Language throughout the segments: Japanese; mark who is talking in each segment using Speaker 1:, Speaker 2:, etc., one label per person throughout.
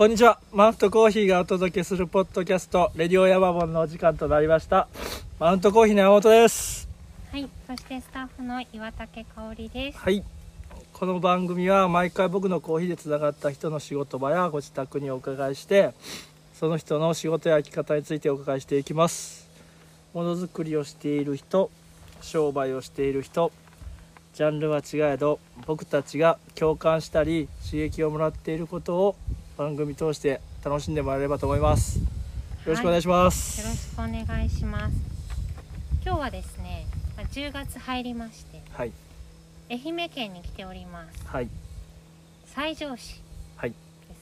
Speaker 1: こんにちは。マウントコーヒーがお届けするポッドキャストレディオヤマボンのお時間となりました。マウントコーヒーの山本です。
Speaker 2: はい、そしてスタッフの岩竹香織です。
Speaker 1: はい。この番組は毎回僕のコーヒーでつながった人の仕事場やご自宅にお伺いしてその人の仕事や生き方についてお伺いしていきます。ものづくりをしている人商売をしている人ジャンルは違えど僕たちが共感したり刺激をもらっていることを番組通して楽しんでもらえればと思いますよろしくお願いします、
Speaker 2: よろしくお願いします。今日はですね、まあ10月入りまして、
Speaker 1: はい
Speaker 2: 愛媛県に来ております。
Speaker 1: はい
Speaker 2: 西条市
Speaker 1: はい
Speaker 2: で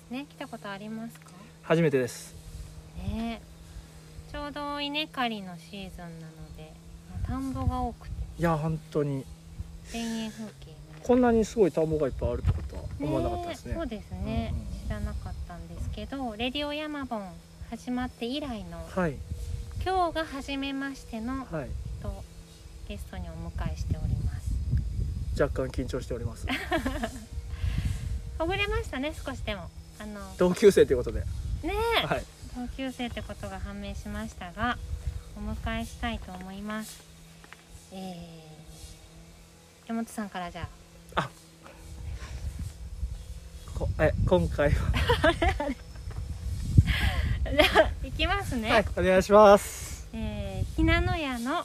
Speaker 2: すね。来たことありますか？
Speaker 1: 初めてです
Speaker 2: ねえ。ちょうど稲刈りのシーズンなので、まあ田んぼが多くて
Speaker 1: いや本当に
Speaker 2: 田園風景
Speaker 1: こんなにすごい田んぼがいっぱいあるってことは
Speaker 2: が
Speaker 1: 思わなかったですね。
Speaker 2: えそうですね。
Speaker 1: うんうん。
Speaker 2: 知らなかったんですけど、レディオヤマボン始まって以来の
Speaker 1: はい。
Speaker 2: 今日が初めましての
Speaker 1: はい。
Speaker 2: とゲストにお迎えしております。
Speaker 1: 若干緊張しております。
Speaker 2: ほぐれましたね少しでも。あの
Speaker 1: 同級生ということで。
Speaker 2: ねえ、
Speaker 1: はい。
Speaker 2: 同級生ってことが判明しましたがお迎えしたいと思います。えー、山本さんからじゃあ
Speaker 1: こえ今回は。
Speaker 2: じゃあいきますね、
Speaker 1: はいお願いします。
Speaker 2: えー、ひなの屋の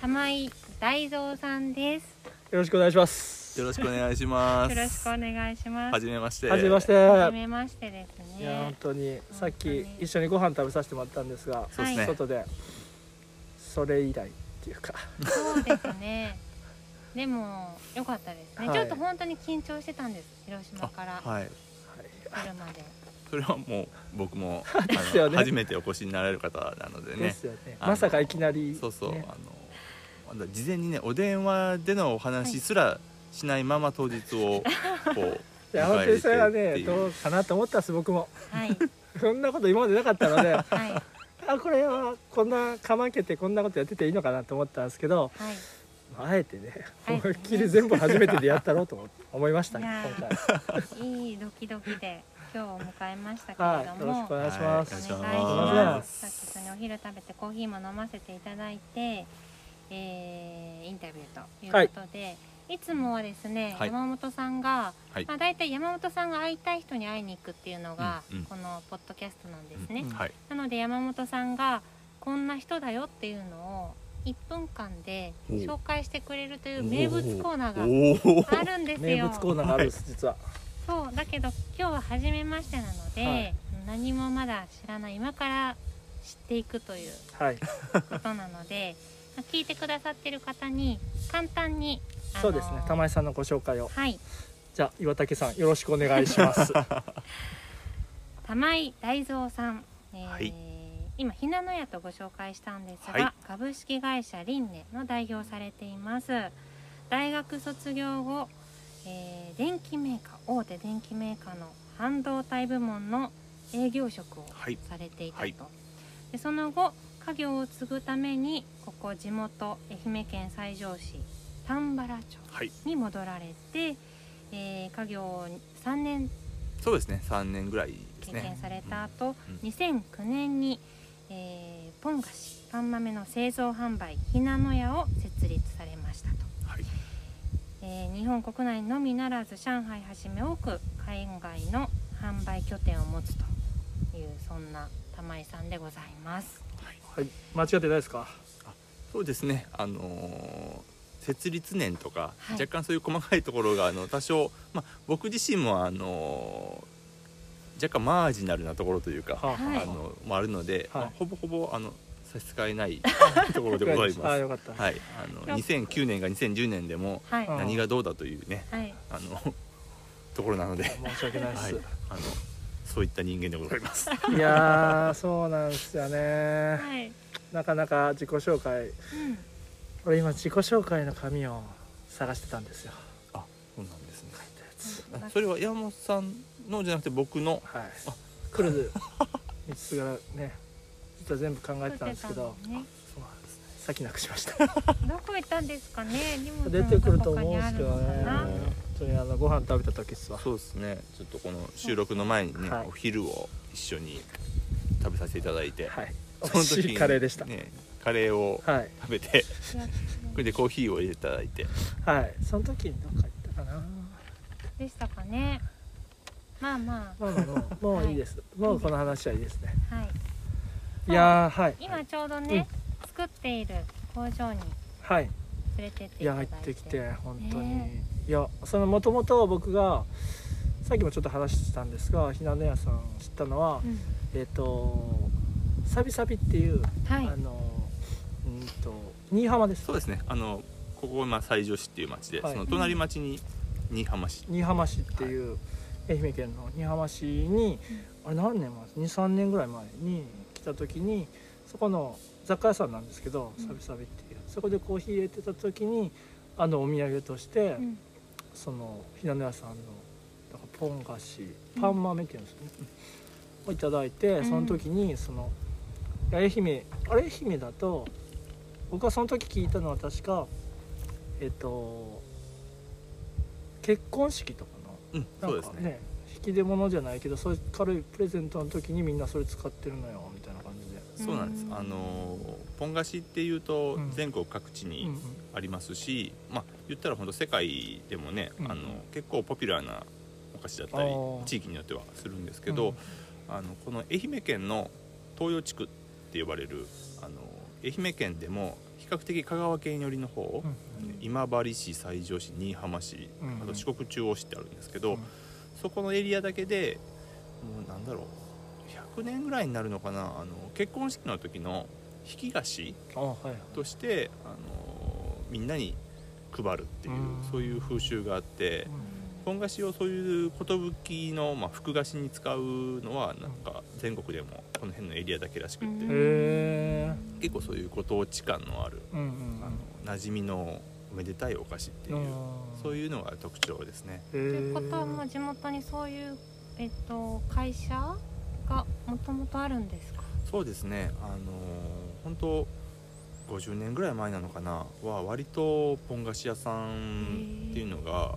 Speaker 2: 玉井大蔵さんです。
Speaker 1: よろしくお願いします。
Speaker 3: よろしくお願いします。
Speaker 2: よろしくお願いします。
Speaker 3: はじめまして。
Speaker 1: はじめまして。
Speaker 2: はじめましてです
Speaker 1: いや本
Speaker 2: ね
Speaker 1: 当に。さっき一緒にご飯食べさせてもらったんですが
Speaker 3: そうですね。
Speaker 1: 外でそれ以来っていうか。
Speaker 2: そうですね。でも良かったですね、
Speaker 1: はい。
Speaker 2: ちょっと本当に緊張してたんです。広島から。
Speaker 3: はい。
Speaker 2: 来るまで。
Speaker 3: それはもう僕も
Speaker 1: ね
Speaker 3: の初めてお越しになられる方なのでね。
Speaker 1: ね。まさかいきなり。
Speaker 3: そうそう、
Speaker 1: ね。
Speaker 3: あの事前にねお電話でのお話すらしないまま当日を こう
Speaker 1: いや本当にそれはね
Speaker 3: 迎えてっていう。
Speaker 1: どうかなと思ったんです僕も。
Speaker 2: はい。
Speaker 1: そんなこと今までなかったので。
Speaker 2: はい。
Speaker 1: あこれはこんなかまけてこんなことやってていいのかなと思ったんですけど
Speaker 2: はい。
Speaker 1: あえてね思いっきり全部初めてでやったろうと思思いましたね今
Speaker 2: ー
Speaker 1: 回
Speaker 2: いいドキドキで今日を迎えましたけ
Speaker 1: はい
Speaker 2: れども。
Speaker 1: よろしくお願いします、
Speaker 3: はい
Speaker 2: お願いします。さっき一緒にお昼食べてコーヒーも飲ませていただいて、えー、インタビューということで、い、つもはですね、
Speaker 3: はい
Speaker 2: 山本さんが、
Speaker 3: はい
Speaker 2: まあ大体山本さんが会いたい人に会いに行くっていうのが、
Speaker 3: うんうん
Speaker 2: このポッドキャストなんですね。
Speaker 1: うん
Speaker 3: はい。
Speaker 2: なので山本さんがこんな人だよっていうのを1分間で紹介してくれるという名物コーナー。があるんです
Speaker 1: 名
Speaker 2: よ。
Speaker 1: 物コーナーがあるんです実は。
Speaker 2: そうだけど今日は初めましてなので、
Speaker 1: はい。
Speaker 2: 何もまだ知らない今から知っていくという
Speaker 1: はい。
Speaker 2: ことなので まあ聞いてくださってる方に簡単に、あの
Speaker 1: そうですね。玉井さんのご紹介を。
Speaker 2: はい。
Speaker 1: じゃあ岩竹さんよろしくお願いします。
Speaker 2: 玉井大蔵さん、えー
Speaker 3: はい
Speaker 2: 今ひなの屋とご紹介したんですが、
Speaker 3: はい
Speaker 2: 株式会社リンネの代表をされています大学卒業後、えー電機メーカー大手電機メーカーの半導体部門の営業職を
Speaker 3: はい
Speaker 2: されていたと、
Speaker 3: はい
Speaker 2: でその後家業を継ぐためにここ地元愛媛県西条市丹原町
Speaker 3: はい。
Speaker 2: に戻られて、えー家業を3年
Speaker 3: そうですね。三年ぐらいね。
Speaker 2: 経験された後、
Speaker 3: うん
Speaker 2: 2009年に、えーポン菓子パン豆の製造販売ひなの屋を設立されましたと、
Speaker 3: はい。
Speaker 2: えー日本国内のみならず上海はじめ多く海外の販売拠点を持つというそんな玉井さんでございます。
Speaker 1: はい。間違ってないですか？
Speaker 3: そうですね。あのー設立年とか、
Speaker 2: はい。
Speaker 3: 若干そういう細かいところがあの多少、まあ僕自身もあのー若干マージナルなところというか、
Speaker 1: は
Speaker 2: い
Speaker 3: あ。のもあるので、
Speaker 1: はい。
Speaker 3: まあほぼほぼあの差し支えないところでございます。
Speaker 1: あよかった、
Speaker 3: はい、あの2009年が2010年でも何がどうだというね、
Speaker 2: はい、
Speaker 3: あの ところなので、
Speaker 1: 申し訳ないです、
Speaker 3: はい、あのそういった人間でございます。
Speaker 1: い、やーそうなんですよね。
Speaker 2: はい。
Speaker 1: なかなか自己紹介。
Speaker 2: うん、
Speaker 1: 俺今自己紹介の紙を探してたんですよ。
Speaker 3: あ、そうなんですね。
Speaker 1: 書いたやつ。
Speaker 3: あそれは山本さんのじゃなくて僕の？
Speaker 1: はい。
Speaker 3: あ。
Speaker 1: クルズ道すがらね。実は全部考えてたんですけど。そうなんですね。先なくしました。
Speaker 2: どこ行ったんですかね？荷物
Speaker 1: 出てくると思うんですけどね。当にあのご飯食べた時っすわ。
Speaker 3: そうですね。ちょっとこの収録の前にね、
Speaker 1: はい。
Speaker 3: お昼を一緒に食べさせていただいて、
Speaker 1: はい。
Speaker 3: そ
Speaker 1: 美味しいカレーでした、
Speaker 3: ねカレーを
Speaker 1: はい。
Speaker 3: 食べてそれでコーヒーを入れていただいて。
Speaker 1: はい。その時にどっか行ったかな。
Speaker 2: でしたかねまあま
Speaker 1: まあまあもうもういいです、もうこの話はいいですね。
Speaker 2: あはい。
Speaker 1: いやーはい。
Speaker 2: 今ちょうどね、作っている工場に
Speaker 1: はい。
Speaker 2: 連れてって
Speaker 1: いや
Speaker 2: いただいて。
Speaker 1: 入ってきて本当に、
Speaker 2: ね。
Speaker 1: いやそのもともと僕がさっきもちょっと話したんですがひなの屋さん知ったのは、
Speaker 2: うん。
Speaker 1: えっ、とサビサビっていう、
Speaker 2: はい。
Speaker 1: あのうんと新居浜です。
Speaker 3: そうですね。あのここ今西条市っていう町で、
Speaker 1: はい。
Speaker 3: その隣町に新居浜市
Speaker 1: 新居浜市っていう、愛媛県の新居浜市に、あれ何年前？23年ぐらい前に来た時にそこの雑貨屋さんなんですけど、
Speaker 2: うん。
Speaker 1: サビサビっていう。そこでコーヒー入れてた時にあのお土産として、
Speaker 2: うん。
Speaker 1: そのひなの屋さんのだからポン菓子パン豆っていうんですよね、をいただいて
Speaker 2: ん。
Speaker 1: その時にそのいや愛媛あれ愛媛だと僕がその時聞いたのは確かえっと結婚式とか
Speaker 3: うん
Speaker 1: の
Speaker 3: そうですね。
Speaker 1: なんかね引き出物じゃないけどそういう軽いプレゼントの時にみんなそれ使ってるのよみたいな感じで、
Speaker 3: そうなんです。
Speaker 2: うん。
Speaker 3: あのポン菓子っていうと
Speaker 1: うん。
Speaker 3: 全国各地に
Speaker 1: うんうん。
Speaker 3: ありますし、まあ言ったら本当世界でもね、
Speaker 1: うん。
Speaker 3: あの結構ポピュラーなお菓子だったり地域によってはするんですけど、あのこの愛媛県の東洋地区って呼ばれるあの愛媛県でも比較的香川県寄りの方、
Speaker 1: うん。
Speaker 3: 今治市西条市新居浜市、
Speaker 1: うん。
Speaker 3: あと四国中央市ってあるんですけど、
Speaker 1: うん。
Speaker 3: そこのエリアだけでもうなんだろう100年ぐらいになるのかなあの結婚式の時の引き菓子としてあのみんなに配るっていう、
Speaker 1: うん。
Speaker 3: そういう風習があって
Speaker 1: うん
Speaker 3: 本菓子をそういう寿の、まあ、福菓子に使うのはなんか全国でもこの辺のエリアだけらしくて、結構そういうご当地感のある、
Speaker 1: うんうん
Speaker 3: あの馴染みのおめでたいお菓子っていう、そう
Speaker 1: いう
Speaker 3: いうのが特徴ですね。
Speaker 2: ということはもう地元にそういう、えっと、会社がもともとあるんですか？
Speaker 3: そうですね。あの本当50年ぐらい前なのかな？は割とポン菓子屋さんっていうのが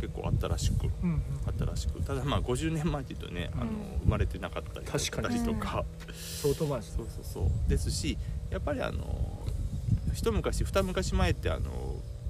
Speaker 3: 結構あったらしく
Speaker 1: うんうん。
Speaker 3: あったらしく。ただまあ50年前っていうとね、あの
Speaker 2: うん
Speaker 3: 生まれてなかったりとか、
Speaker 1: 相当前です
Speaker 3: そうそうそう。ですしやっぱりあの一昔二昔前ってあの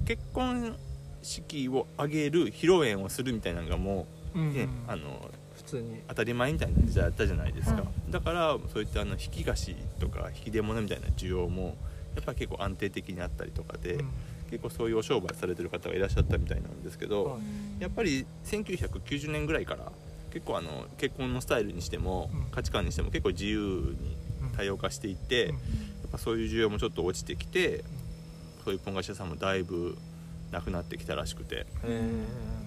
Speaker 3: 結婚式を挙げる披露宴をするみたいなのがも
Speaker 1: うんうん。
Speaker 3: うね、あの
Speaker 1: 普通に。
Speaker 3: 当たり前みたいな時代だったじゃないですか、
Speaker 2: う
Speaker 3: だからそういったあの引き菓子とか引き出物みたいな需要もやっぱり結構安定的にあったりとかで、
Speaker 1: うん
Speaker 3: 結構そういうお商売されてる方がいらっしゃったみたいなんですけど、
Speaker 1: はい。
Speaker 3: やっぱり1990年ぐらいから結構あの結婚のスタイルにしても、
Speaker 1: うん。
Speaker 3: 価値観にしても結構自由に多様化していって、
Speaker 1: うん。
Speaker 3: やっぱそういう需要もちょっと落ちてきてそういうポン菓子屋さんもだいぶなくなってきたらしくて。
Speaker 1: へ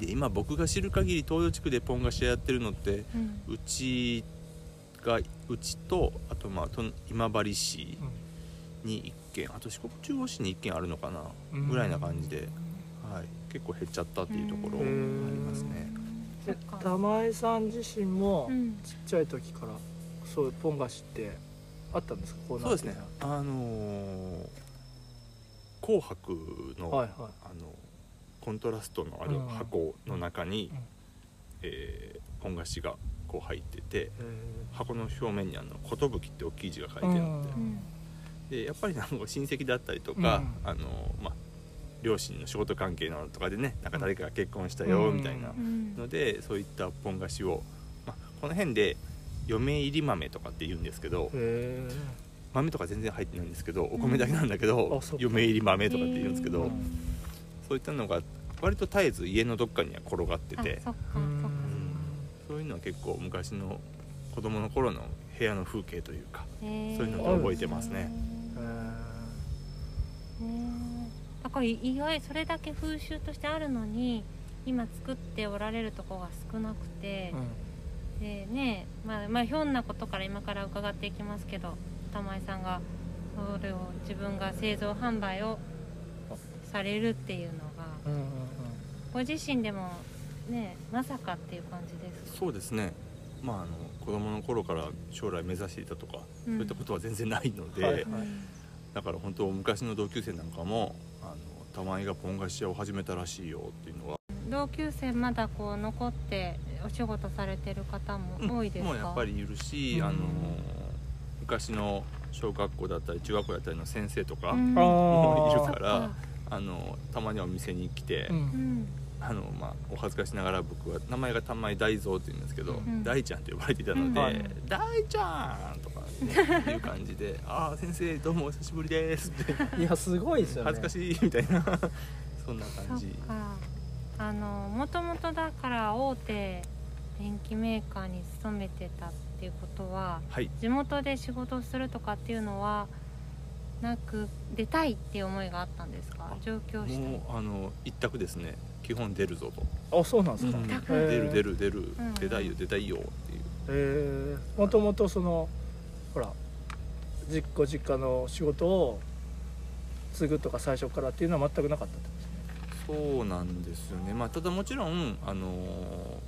Speaker 3: で今僕が知る限り東洋地区でポン菓子屋やってるのって
Speaker 2: うん。
Speaker 3: うちがうちとあとまあと今治市に1軒あと四国中央市に1軒あるのかな
Speaker 1: うん。
Speaker 3: ぐらいな感じで、はい、結構減っちゃったっていうところありますね。
Speaker 1: 玉江さん自身も
Speaker 2: うん。
Speaker 1: ちっちゃい時からそういうポン菓子ってあったんですか？こうなって。
Speaker 3: そうですね。あのー紅白の,、
Speaker 1: はいはい。
Speaker 3: あのコントラストのある
Speaker 1: うん。
Speaker 3: 箱の中に、
Speaker 1: うん。
Speaker 3: えーポン菓子がこう入ってて
Speaker 1: へ
Speaker 3: 箱の表面にあの「寿」って大きい字が書いてあって、
Speaker 1: うん
Speaker 2: うん
Speaker 3: でやっぱりなんか親戚だったりとか、
Speaker 1: うん
Speaker 3: あのまあ両親の仕事関係のとかでねなんか誰かが結婚したよ
Speaker 1: うん。
Speaker 3: みたいな
Speaker 2: うん。
Speaker 3: ので、そういったポン菓子を、まあ、この辺で嫁入り豆とかって言うんですけど
Speaker 1: え
Speaker 3: 豆とか全然入ってないんですけどお米だけなんだけど、
Speaker 1: うか。
Speaker 3: 嫁入り豆とかって言うんですけど、そういったのが割と絶えず家のどっかには転がって
Speaker 2: あ
Speaker 3: て
Speaker 2: そっか
Speaker 1: う
Speaker 2: そっか。
Speaker 1: ん。
Speaker 3: そういうのは結構昔の子供の頃の部屋の風景というかそういうのが覚えてますね
Speaker 2: だから意外それだけ風習としてあるのに今作っておられるとこが少なくて。
Speaker 1: ー、
Speaker 2: でねまあまあひょんなことから今から伺っていきますけど玉井さんがそれを自分が製造販売をされるっていうのが
Speaker 1: うんうんうん。
Speaker 2: ご自身でもねまさかっていう感じです
Speaker 3: そうですね。まああの子供の頃から将来目指していたとか、
Speaker 2: うん。
Speaker 3: そういったことは全然ないので、
Speaker 1: はい
Speaker 2: うん
Speaker 3: だから本当昔の同級生なんかもあの玉井がポン菓子屋を始めたらしいよっていうのは。
Speaker 2: 同級生まだこう残ってお仕事されてる方も多いですか、
Speaker 3: もうやっぱりいるし、
Speaker 1: うん。
Speaker 3: あの昔の小学校だったり中学校だったりの先生とか、もういる
Speaker 1: ー
Speaker 3: からあのたまにはお店に来て、
Speaker 1: うん。
Speaker 2: うん
Speaker 3: あのまあ、お恥ずかしながら僕は名前がたまに大蔵って言うんですけど、
Speaker 1: うん。
Speaker 3: 大ちゃんと呼ばれていたので「
Speaker 2: うん。
Speaker 1: はい
Speaker 3: 大ちゃん!」とかっていう感じで「ああ先生どうもお久しぶりです」って。
Speaker 1: いやすごいですよね。
Speaker 3: 恥ずかしいみたいな。そんな
Speaker 2: そ
Speaker 3: 感じ
Speaker 2: あのもともとだから大手電機メーカーに勤めてたっていうことは
Speaker 3: はい。
Speaker 2: 地元で仕事をするとかっていうのはなく出たいっていう思いがあったんですか？上京したい
Speaker 3: もうあの一択ですね。基本出るぞと、
Speaker 1: あそうなんですか、
Speaker 3: 出る出る出る、
Speaker 2: ん。
Speaker 3: 出たいよ出たいよっていう。
Speaker 1: えー、もともとそのほら実ご実家の仕事を継ぐとか最初からっていうのは全くなかったってことですね。
Speaker 3: そうなんですよね、まあ、ただもちろん、あの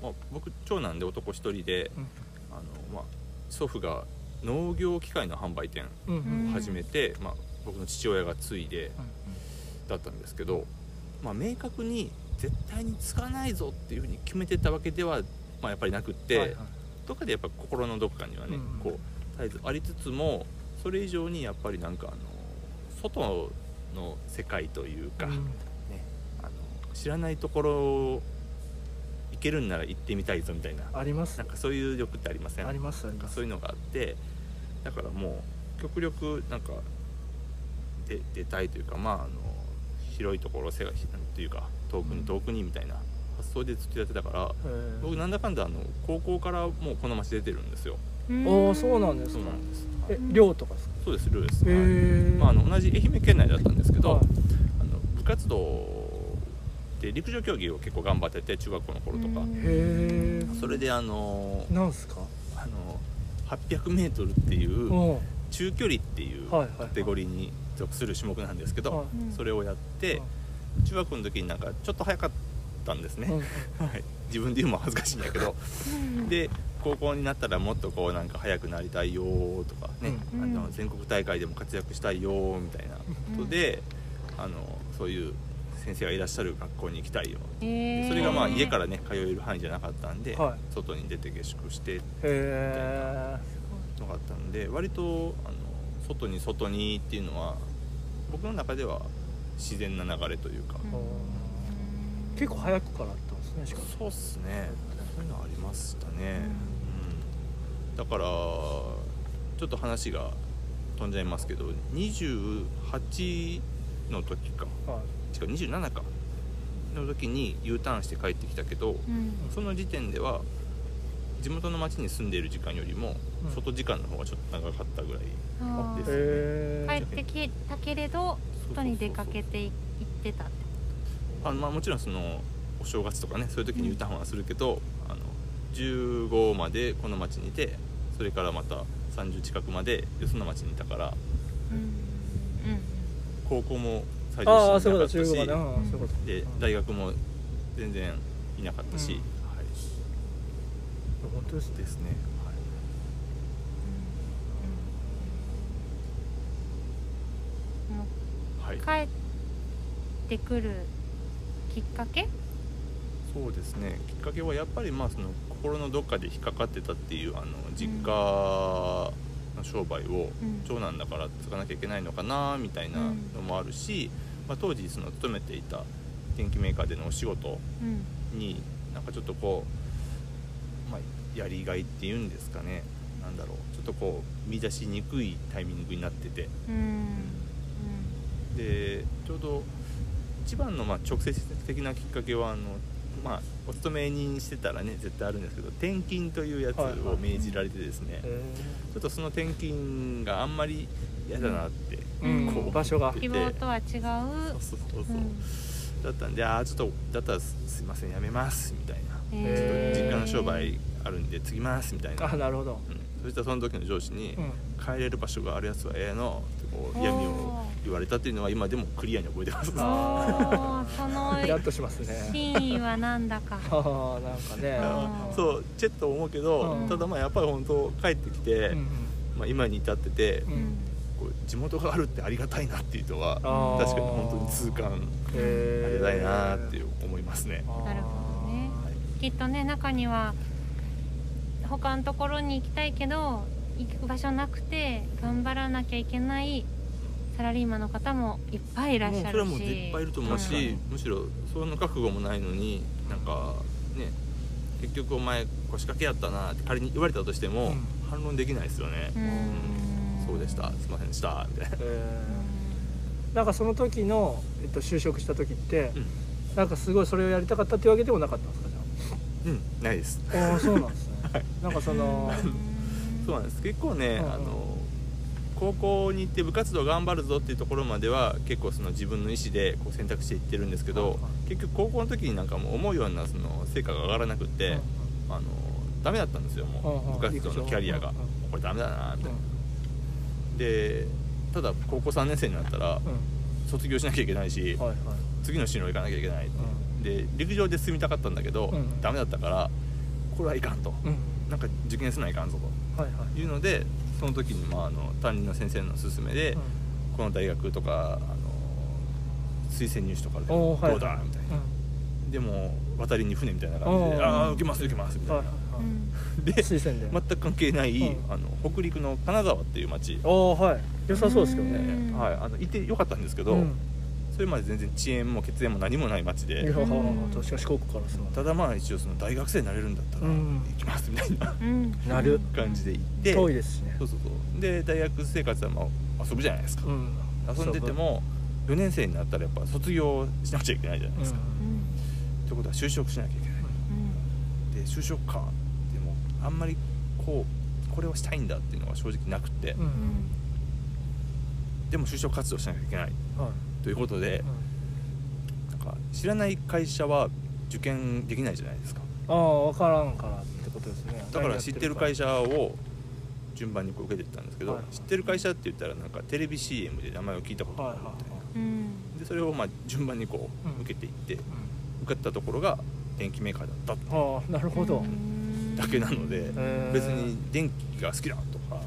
Speaker 3: ーまあ、僕長男で男一人で、
Speaker 1: うん。
Speaker 3: あのまあ、祖父が農業機械の販売店
Speaker 1: うんうん
Speaker 2: うん。
Speaker 3: を始めて、まあ、僕の父親が継いでだったんですけど、まあ、明確に絶対に継がないぞっていうふうに決めてたわけでは、まあ、やっぱりなくって、
Speaker 1: はいはい。
Speaker 3: どっかでやっぱ心のどこかにはね、
Speaker 1: うん。
Speaker 3: こう絶えずありつつもそれ以上にやっぱりなんかあの外の世界というか、
Speaker 1: うん。
Speaker 3: ね、あの知らないところ行けるんなら行ってみたいぞみたいな。
Speaker 1: あります。
Speaker 3: なんかそういう欲ってありません？
Speaker 1: あります
Speaker 3: そういうのがあってだからもう極力なんかで出たいというかまああの広いところ背がというか遠くに遠くにみたいな発想でずっとやってたから、
Speaker 1: えー。
Speaker 3: 僕なんだかんだあの高校からもうこの町出てるんですよ
Speaker 1: おーそうなんですか。
Speaker 3: そうなん。です
Speaker 1: え寮とかですか？
Speaker 3: そうですルーです、
Speaker 1: へー。
Speaker 3: まあ、あの同じ愛媛県内だったんですけど、
Speaker 1: はい。
Speaker 3: あの部活動で陸上競技を結構頑張ってて中学校の頃とか、
Speaker 2: うん。
Speaker 1: へえ
Speaker 3: それであの
Speaker 1: なんすか？
Speaker 3: あの 800m っていう
Speaker 1: お
Speaker 3: 中距離っていう
Speaker 1: はいはい
Speaker 3: カテゴリーに属する種目なんですけど、
Speaker 1: はい。
Speaker 2: うん。
Speaker 3: それをやって中学校の時になんかちょっと早かったんですね、
Speaker 1: うん。
Speaker 3: はい、自分で言うのも恥ずかしいんだけど。
Speaker 2: うん。
Speaker 3: で高校になったらもっとこうなんか速くなりたいよとかね、
Speaker 2: うん。
Speaker 3: あの全国大会でも活躍したいよみたいなことで、あのそういう先生がいらっしゃる学校に行きたいよ
Speaker 2: へー。
Speaker 3: それがまあ家からね通える範囲じゃなかったんで、
Speaker 1: はい。
Speaker 3: 外に出て下宿して
Speaker 1: へえ
Speaker 3: のがあったんで割とあの外に外にっていうのは僕の中では自然な流れというか、
Speaker 2: うん。
Speaker 1: 結構早くからあったんですねしかも。
Speaker 3: そうっすね。そういうのありましたね、うんだからちょっと話が飛んじゃいますけど28の時か。
Speaker 1: はい。
Speaker 3: 違う27か。の時に U ターンして帰ってきたけど
Speaker 2: うん。
Speaker 3: その時点では地元の町に住んでいる時間よりも
Speaker 1: うん。
Speaker 3: 外時間の方がちょっと長かったぐらいです
Speaker 1: へえ
Speaker 2: 帰ってきたけれど外に出かけてい行ってたって
Speaker 3: あのまあ、もちろんそのお正月とかねそういう時に U ターンはするけど、あの15までこの町にいてそれからまた30近くまでよその町にいたから
Speaker 2: うん。うん。
Speaker 3: 高校も最
Speaker 1: ああ
Speaker 3: 初しなかったし
Speaker 1: ん。
Speaker 3: で
Speaker 1: うん。
Speaker 3: 大学も全然いなかったし、
Speaker 1: うん。
Speaker 3: はい、
Speaker 1: 本当ですね。
Speaker 3: ですね、はい、
Speaker 2: 帰ってくるきっかけ
Speaker 3: そうですね。きっかけはやっぱりまあその心のどっかで引っかかってたっていうあの実家の商売を
Speaker 2: うん。
Speaker 3: 長男だから継がなきゃいけないのかなみたいなのもあるし、まあ、当時その勤めていた電機メーカーでのお仕事
Speaker 2: うん。
Speaker 3: になんかちょっとこう、まあ、やりがいっていうんですかね。なんだろう。ちょっとこう見出しにくいタイミングになってて。
Speaker 2: うん。
Speaker 3: でちょうど一番のまあ直接的なきっかけはあの、まあ、お勤め人してたらね絶対あるんですけど転勤というやつを命じられてですね、
Speaker 1: へ
Speaker 3: ちょっとその転勤があんまり嫌だなって、
Speaker 1: えうん。
Speaker 3: こう
Speaker 1: 場所が。
Speaker 2: 希望とは違う。
Speaker 3: そうそうそうそう、
Speaker 2: うん
Speaker 3: だったんでああちょっとだったらすすいませんやめますみたいな。
Speaker 1: へー。
Speaker 3: 実家の商売あるんで継ぎますみたいな、
Speaker 1: あなるほど。
Speaker 3: うん、そしたらその時の上司に、
Speaker 1: うん。
Speaker 3: 帰れる場所があるやつはええのってこう嫌味を言われたっていうのは今でもクリアに覚えてます。
Speaker 2: おーその
Speaker 1: イラッとしますね。
Speaker 2: 真意はなんだか。
Speaker 1: ああなんかね。
Speaker 3: そうちょっと思うけど、
Speaker 1: うん。
Speaker 3: ただまあやっぱり本当帰ってきて、
Speaker 1: うん
Speaker 3: まあ、今に至ってて、
Speaker 1: うん。
Speaker 2: うん
Speaker 3: こう地元があるってありがたいなっていう人は確かに本当に痛感ありがたいなっていう思いますね。
Speaker 2: なるほどね。きっとね中には他のところに行きたいけど行く場所なくて頑張らなきゃいけないサラリーマンの方もいっぱいいらっしゃるし。
Speaker 3: それはもういっぱいいると思うし、むしろその覚悟もないのになんかね結局お前腰掛けやったなって仮に言われたとしても、
Speaker 1: うん。
Speaker 3: 反論できないですよね。
Speaker 2: う、ん。
Speaker 3: そうでした。すいませんでした。みたいな。
Speaker 1: えーなんかその時の、えっと、就職した時って、
Speaker 3: うん。
Speaker 1: なんかすごいそれをやりたかったっていうわけでもなかったんですかじ
Speaker 3: うん。ないです。
Speaker 1: ゃあああそうなんですね、なんかその
Speaker 3: そうなんです。結構ね、あの高校に行って部活動頑張るぞっていうところまでは結構その自分の意思でこう選択していってるんですけど、結局高校の時になんかもう思うようなその成果が上がらなくって、あのダメだったんですよも
Speaker 1: う。
Speaker 3: 部活動のキャリアが、これダメだなみたい。な、でただ高校3年生になったら
Speaker 1: うん。
Speaker 3: 卒業しなきゃいけないし、次の進路行かなきゃいけない、で陸上で進みたかったんだけど、
Speaker 1: うん。
Speaker 3: ダメだったからこれはいかんと。
Speaker 1: うん。
Speaker 3: なんか受験せないかんぞと。いうのでその時に、まあ、あの担任の先生の勧めで、この大学とかあの推薦入試とかでどうだ？みたいな、でも渡りに船みたいな感じで「ああ受けます受けます」みたいな、
Speaker 1: はいはいはい。
Speaker 3: で
Speaker 1: 推薦で。
Speaker 3: 全く関係ない、
Speaker 1: うん。
Speaker 3: あの北陸の金沢っていう町、
Speaker 1: おおはい。良さそうですけどね。
Speaker 2: うん。
Speaker 3: はい、あのいてよかったんですけど、
Speaker 1: うん
Speaker 3: それまで全然遅延も血縁も何もない町で。
Speaker 1: 確か四国から
Speaker 3: ただまあ一応その大学生になれるんだったら
Speaker 1: うん。
Speaker 3: 行きますみたいな
Speaker 2: うん。
Speaker 1: なる。
Speaker 3: 感じで行って、
Speaker 1: 遠いですしね
Speaker 3: そうそうそう。で大学生活はまあ遊ぶじゃないですか、
Speaker 1: うん。
Speaker 3: 遊んでても4年生になったらやっぱ卒業しなくちゃいけないじゃないですか、
Speaker 2: うん。
Speaker 3: ということは就職しなきゃいけない。
Speaker 2: うん。
Speaker 3: で就職か。でもあんまりこうこれをしたいんだっていうのが正直なくって、でも就職活動しなきゃいけない。
Speaker 1: はい
Speaker 3: ということでなんか知らない会社は受験できないじゃないですか。
Speaker 1: ああ分からんからってことですね。
Speaker 3: だから知ってる会
Speaker 1: 社
Speaker 3: 社を順番にこう受けていったんですけど、
Speaker 1: はい
Speaker 3: 知ってる会社って言ったらなんかテレビ CM で名前を聞いたことがあるみたいな、
Speaker 2: うん。
Speaker 3: でそれをまあ順番にこ
Speaker 1: うん
Speaker 3: う受けていって、受かったところが電気メーカーだった
Speaker 1: ああなるほど。
Speaker 2: うん
Speaker 3: だけなので、別に電気が好きだとか。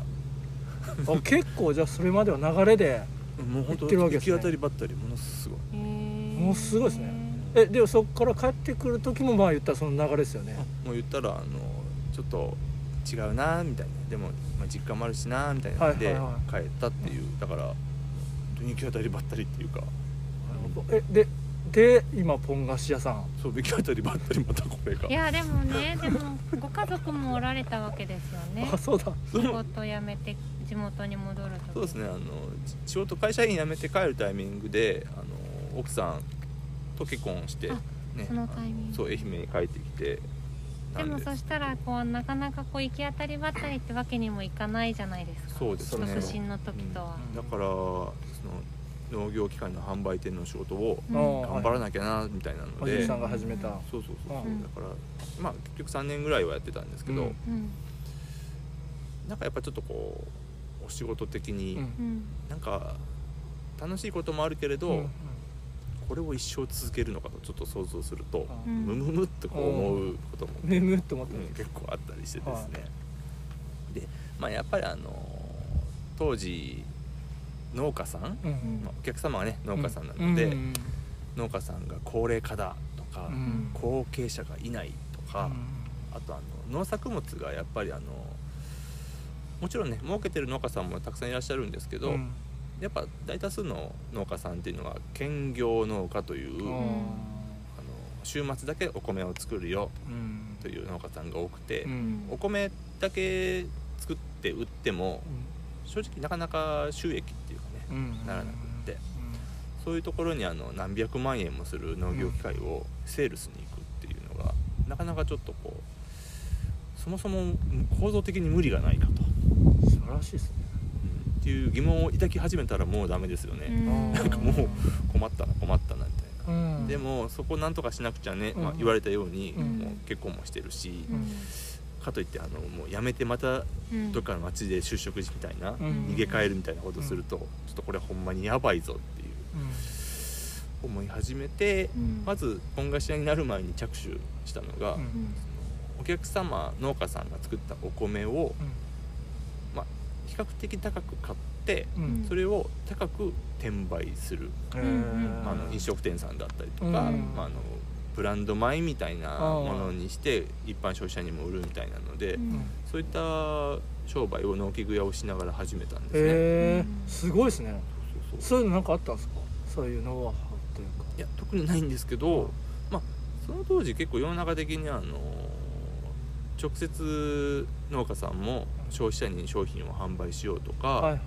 Speaker 1: あ結構じゃあそれまでは流れで
Speaker 3: もう本当
Speaker 1: 言ってるわけですね。
Speaker 3: 行き当たりばったりものすごい。
Speaker 1: もうすごいですね。えでもそこから帰ってくる時もまあ言ったらその流れですよね。
Speaker 3: もう言ったらあのちょっと違うなみたいな。でも、まあ、実家もあるしなみたいなので
Speaker 1: はいはいは
Speaker 3: 帰ったっていう。だから本当に行き当たりばったりっていうか。
Speaker 1: えでで今ポン菓子屋さん。
Speaker 3: そう行き当たりばったりまたこれが。
Speaker 2: いやでもね でもご家族もおられたわけですよね。
Speaker 1: あそうだ。
Speaker 2: 仕事辞めて地元に戻ると
Speaker 3: そうですねあの仕事会社員辞めて帰るタイミングであの奥さんと結婚して、
Speaker 2: あ
Speaker 3: ね、
Speaker 2: そのタイミング。
Speaker 3: そう愛媛に帰ってきてな
Speaker 2: でもそしたらこうなかなかこう行き当たりばったりってわけにもいかないじゃないですか。
Speaker 3: そうですね。
Speaker 2: 独身の時とは、
Speaker 3: だからその農業機械の販売店の仕事を頑張らなきゃなみたいなので、
Speaker 1: おじいさんが始めた。
Speaker 3: そうそうそう、
Speaker 1: う。ん。
Speaker 3: だからまあ結局3年ぐらいはやってたんですけど、
Speaker 1: うん。
Speaker 2: うん。
Speaker 3: なんかやっぱちょっとこうお仕事的に、
Speaker 1: うん。
Speaker 2: うん
Speaker 3: なんか楽しいこともあるけれど、
Speaker 1: うん。
Speaker 3: これを一生続けるのかとちょっと想像すると、
Speaker 2: うん。
Speaker 3: ムムムっとこう思うことも、
Speaker 1: ねむっと思って。
Speaker 3: うん結構あったりしてですね、でまあやっぱりあの当時農家さん、
Speaker 1: うん。
Speaker 3: まあお客様はね農家さんなので、
Speaker 1: うん。
Speaker 3: 農家さんが高齢化だとか、
Speaker 1: うん。
Speaker 3: 後継者がいないとか、あとあの農作物がやっぱりあのもちろんね儲けてる農家さんもたくさんいらっしゃるんですけど、
Speaker 1: うん。
Speaker 3: やっぱ大多数の農家さんっていうのは兼業農家という、
Speaker 1: うん。
Speaker 3: あの週末だけお米を作るよ
Speaker 1: うん。
Speaker 3: という農家さんが多くて、
Speaker 1: うん。
Speaker 3: お米だけ作って売っても正直なかなか収益っていうかね、
Speaker 1: うん。
Speaker 3: ならなくってそういうところにあの何百万円もする農業機械をセールスに行くっていうのがなかなかちょっとこうそもそも構造的に無理がないかと、
Speaker 1: 素晴らしいですね。
Speaker 3: うん。っていう疑問を抱き始めたらもうダメですよね、
Speaker 2: うん。
Speaker 3: なんかもう困ったな困ったなみたいな。
Speaker 1: うん。
Speaker 3: でもそこなんとかしなくちゃね、まあ
Speaker 1: うん、
Speaker 3: 言われたように、
Speaker 1: うん。
Speaker 3: もう結婚もしてるし、
Speaker 2: うん。
Speaker 3: かといってあのもう辞めてまた
Speaker 2: うん。
Speaker 3: どっかの町で就職みたいな、
Speaker 1: うん。
Speaker 3: 逃げ帰るみたいなことすると、ちょっとこれほんまにやばいぞっていう思い始めて、
Speaker 2: うん。
Speaker 3: まず本菓子屋になる前に着手したのが、
Speaker 1: うん。
Speaker 2: うん。
Speaker 3: お客様農家さんが作ったお米を
Speaker 1: うん
Speaker 3: 比較的高く買って
Speaker 1: うん。
Speaker 3: それを高く転売する、
Speaker 2: うん
Speaker 3: まあ、あの飲食店さんだったりとか、
Speaker 1: うん。
Speaker 3: まあ、あのブランド米みたいなものにして一般消費者にも売るみたいなので、
Speaker 2: うん。
Speaker 3: そういった商売を農機具屋をしながら始めたんですね。
Speaker 1: へえ
Speaker 2: うん。
Speaker 1: すごいですね。
Speaker 3: そうそう
Speaker 1: そう。いうのなんかあったんですか？そういうノウハウというか。
Speaker 3: いや特にないんですけど、まあ、その当時結構世の中的にあの直接農家さんも消費者に商品を販売しようとか、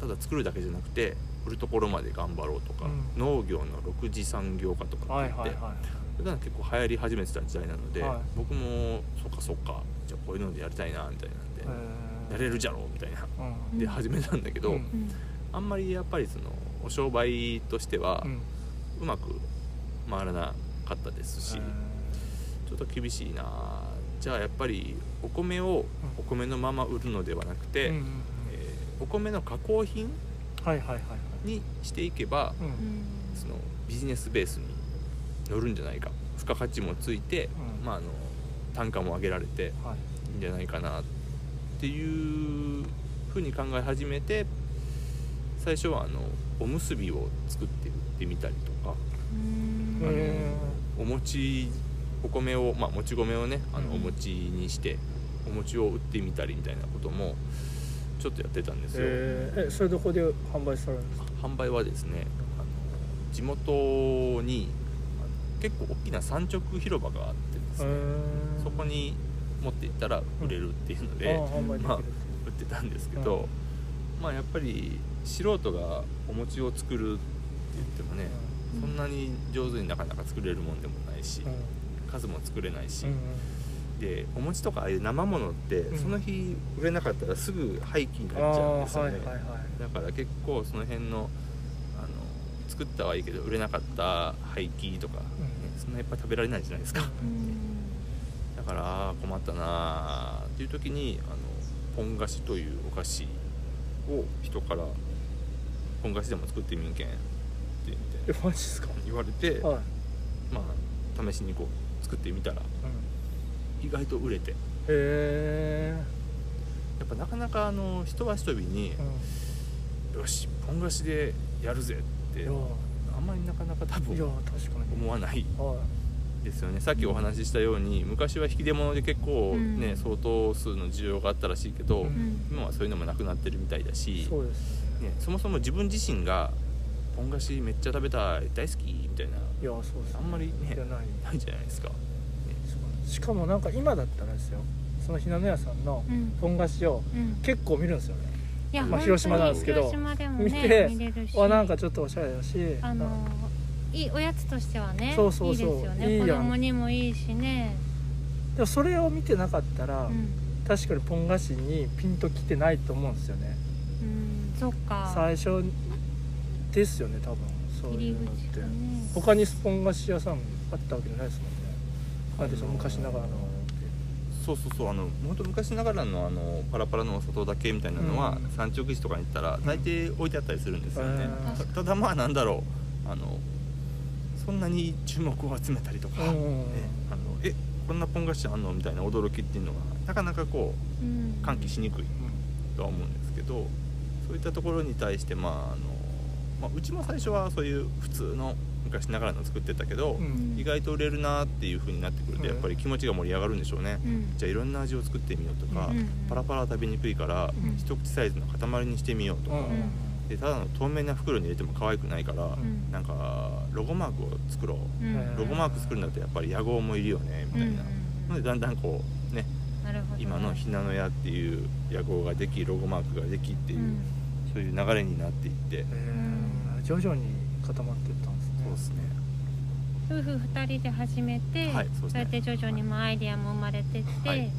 Speaker 3: ただ作るだけじゃなくて売るところまで頑張ろうとか、
Speaker 1: うん。
Speaker 3: 農業の6次産業化とかって言って、
Speaker 1: はいはいはい
Speaker 3: 普段結構流行り始めてた時代なので、
Speaker 1: はい。
Speaker 3: 僕もそっかそっかじゃあこういうのでやりたいなみたいなんで、やれるじゃろうみたいな。
Speaker 1: うん。
Speaker 3: で始めたんだけど、
Speaker 1: うん。
Speaker 2: うん
Speaker 3: あんまりやっぱりそのお商売としては
Speaker 1: う
Speaker 3: まく回らなかったですし、
Speaker 1: へ
Speaker 3: ちょっと厳しいなじゃあやっぱりお米をお米のまま売るのではなくて、
Speaker 1: ーうんうんうん。
Speaker 3: えーお米の加工品
Speaker 1: はいはいはいはい。
Speaker 3: にしていけば
Speaker 1: うん。
Speaker 2: うん。
Speaker 3: そのビジネスベースに乗るんじゃないか。付加価値もついて、
Speaker 1: うん。
Speaker 3: まあ、あの単価も上げられて
Speaker 1: はい。
Speaker 3: いいんじゃないかなっていうふうに考え始めて最初はあのおむすびを作って売ってみたりとか
Speaker 2: うん。
Speaker 3: あの
Speaker 1: へ
Speaker 3: お餅お米を、まあ、もち米をねあの
Speaker 1: うん
Speaker 3: お餅にしてお餅を売ってみたりみたいなこともちょっとやってたんですよ、
Speaker 1: ええそれどこで販売されるんですか？
Speaker 3: 販売はですねあの地元に結構大きな産直広場があってですね、そこに持っていったら売れるっていうので、
Speaker 1: ああ販売できる
Speaker 3: まあ売ってたんですけど、まあやっぱり素人がお餅を作るって言ってもね、
Speaker 2: うん。
Speaker 3: そんなに上手になかなか作れるもんでもないし、
Speaker 1: うん
Speaker 3: 数も作れないし、
Speaker 1: うん
Speaker 3: でお餅とかああいう生ものって、
Speaker 1: うん。
Speaker 3: その日売れなかったらすぐ廃棄に
Speaker 1: あ
Speaker 3: なっちゃうん
Speaker 1: あ
Speaker 3: ですよね、だから結構その辺のあの作ったはいいけど売れなかった廃棄とか、ねそんないっぱい食べられないじゃないですか、
Speaker 2: うん。
Speaker 3: だから困ったなーっていう時にあのポン菓子というお菓子を人からポン菓子でも作ってみんけんって言って
Speaker 1: えマジっすか？
Speaker 3: 言われて、
Speaker 1: はい。
Speaker 3: まあ試しにこう作ってみたら
Speaker 1: うん。
Speaker 3: 意外と売れて。
Speaker 1: へえ
Speaker 3: やっぱなかなかあの人は人びに、よしポン菓子でやるぜってあんまりなかなか多分思わない
Speaker 1: は
Speaker 3: ですよね。さっきお話ししたように昔は引き出物で結構ね、
Speaker 2: うん。
Speaker 3: 相当数の需要があったらしいけど、
Speaker 1: う
Speaker 2: うん。
Speaker 3: 今はそういうのもなくなってるみたいだ
Speaker 1: い
Speaker 3: し、
Speaker 1: そうです。ね
Speaker 3: ね、そもそも自分自身がポン菓子めっちゃ食べたい大好きみたいな。い
Speaker 1: やそうですね。
Speaker 3: あんまりね
Speaker 1: いやない。
Speaker 3: ないじゃないですか、ね。
Speaker 1: しかもなんか今だったらですよ。そのひなの屋さんの
Speaker 2: うん。
Speaker 1: ポン菓子を
Speaker 2: うん。
Speaker 1: 結構見るんですよね。
Speaker 2: いや
Speaker 1: まあ広島なんですけど。
Speaker 2: 広島でもね
Speaker 1: 見て
Speaker 2: 見れるし。
Speaker 1: わなんかちょっとおしゃれだし。
Speaker 2: あのいいおやつとしてはね
Speaker 1: そうそうそう。
Speaker 2: いいですよね。
Speaker 1: いい
Speaker 2: 子供にもいいしね、
Speaker 1: でもそれを見てなかったら、
Speaker 2: うん。
Speaker 1: 確かにポン菓子にピンときてないと思うんですよね。
Speaker 2: うん、そっか。
Speaker 1: 最初ですよね多分。そういうのって。
Speaker 2: ね。
Speaker 1: 他にスポン菓子屋さんあったわけじゃないですもんね。あれでしょ昔ながらの
Speaker 3: そうそうそう。あの本当昔ながらのあのパラパラのお砂糖だけみたいなのは、
Speaker 1: うん。
Speaker 3: 産直市とかに行ったら大抵置いてあったりするんですよね、
Speaker 1: うん。
Speaker 3: たただまあなんだろうあのそんなに注目を集めたりとか、
Speaker 1: うん
Speaker 3: ねあのえこんなポン菓子あんのみたいな驚きっていうのがなかなかこう
Speaker 2: うん。
Speaker 3: 喚起しにくいとは思うんですけどそういったところに対して、まああのまあ、うちも最初はそういう普通の昔ながらの作ってたけど、
Speaker 1: うん。
Speaker 3: 意外と売れるなっていう風になってくると
Speaker 1: うん。
Speaker 3: やっぱり気持ちが盛り上がるんでしょうね、
Speaker 2: うん。
Speaker 3: じゃあいろんな味を作ってみようとか、
Speaker 2: うん
Speaker 3: パラパラ食べにくいから、
Speaker 2: うん。
Speaker 3: 一口サイズの塊にしてみようとか、
Speaker 1: うん。
Speaker 3: でただの透明な袋に入れても可愛くないから、
Speaker 2: ん。
Speaker 3: なんかロゴマークを作ろう、
Speaker 2: うん。
Speaker 3: ロゴマーク作るんだとやっぱり野号もいるよねみたいな、のでだんだんこうね今のひなの屋っていう野号ができロゴマークができっていう、
Speaker 2: うん。
Speaker 3: そういう流れになっていって、
Speaker 1: えー徐々に固まっていったんですね。
Speaker 3: そうですね。
Speaker 2: 夫婦二人で始めて、
Speaker 3: はいそうですね。
Speaker 2: やって徐々にもアイデアも生まれてって、
Speaker 3: はい。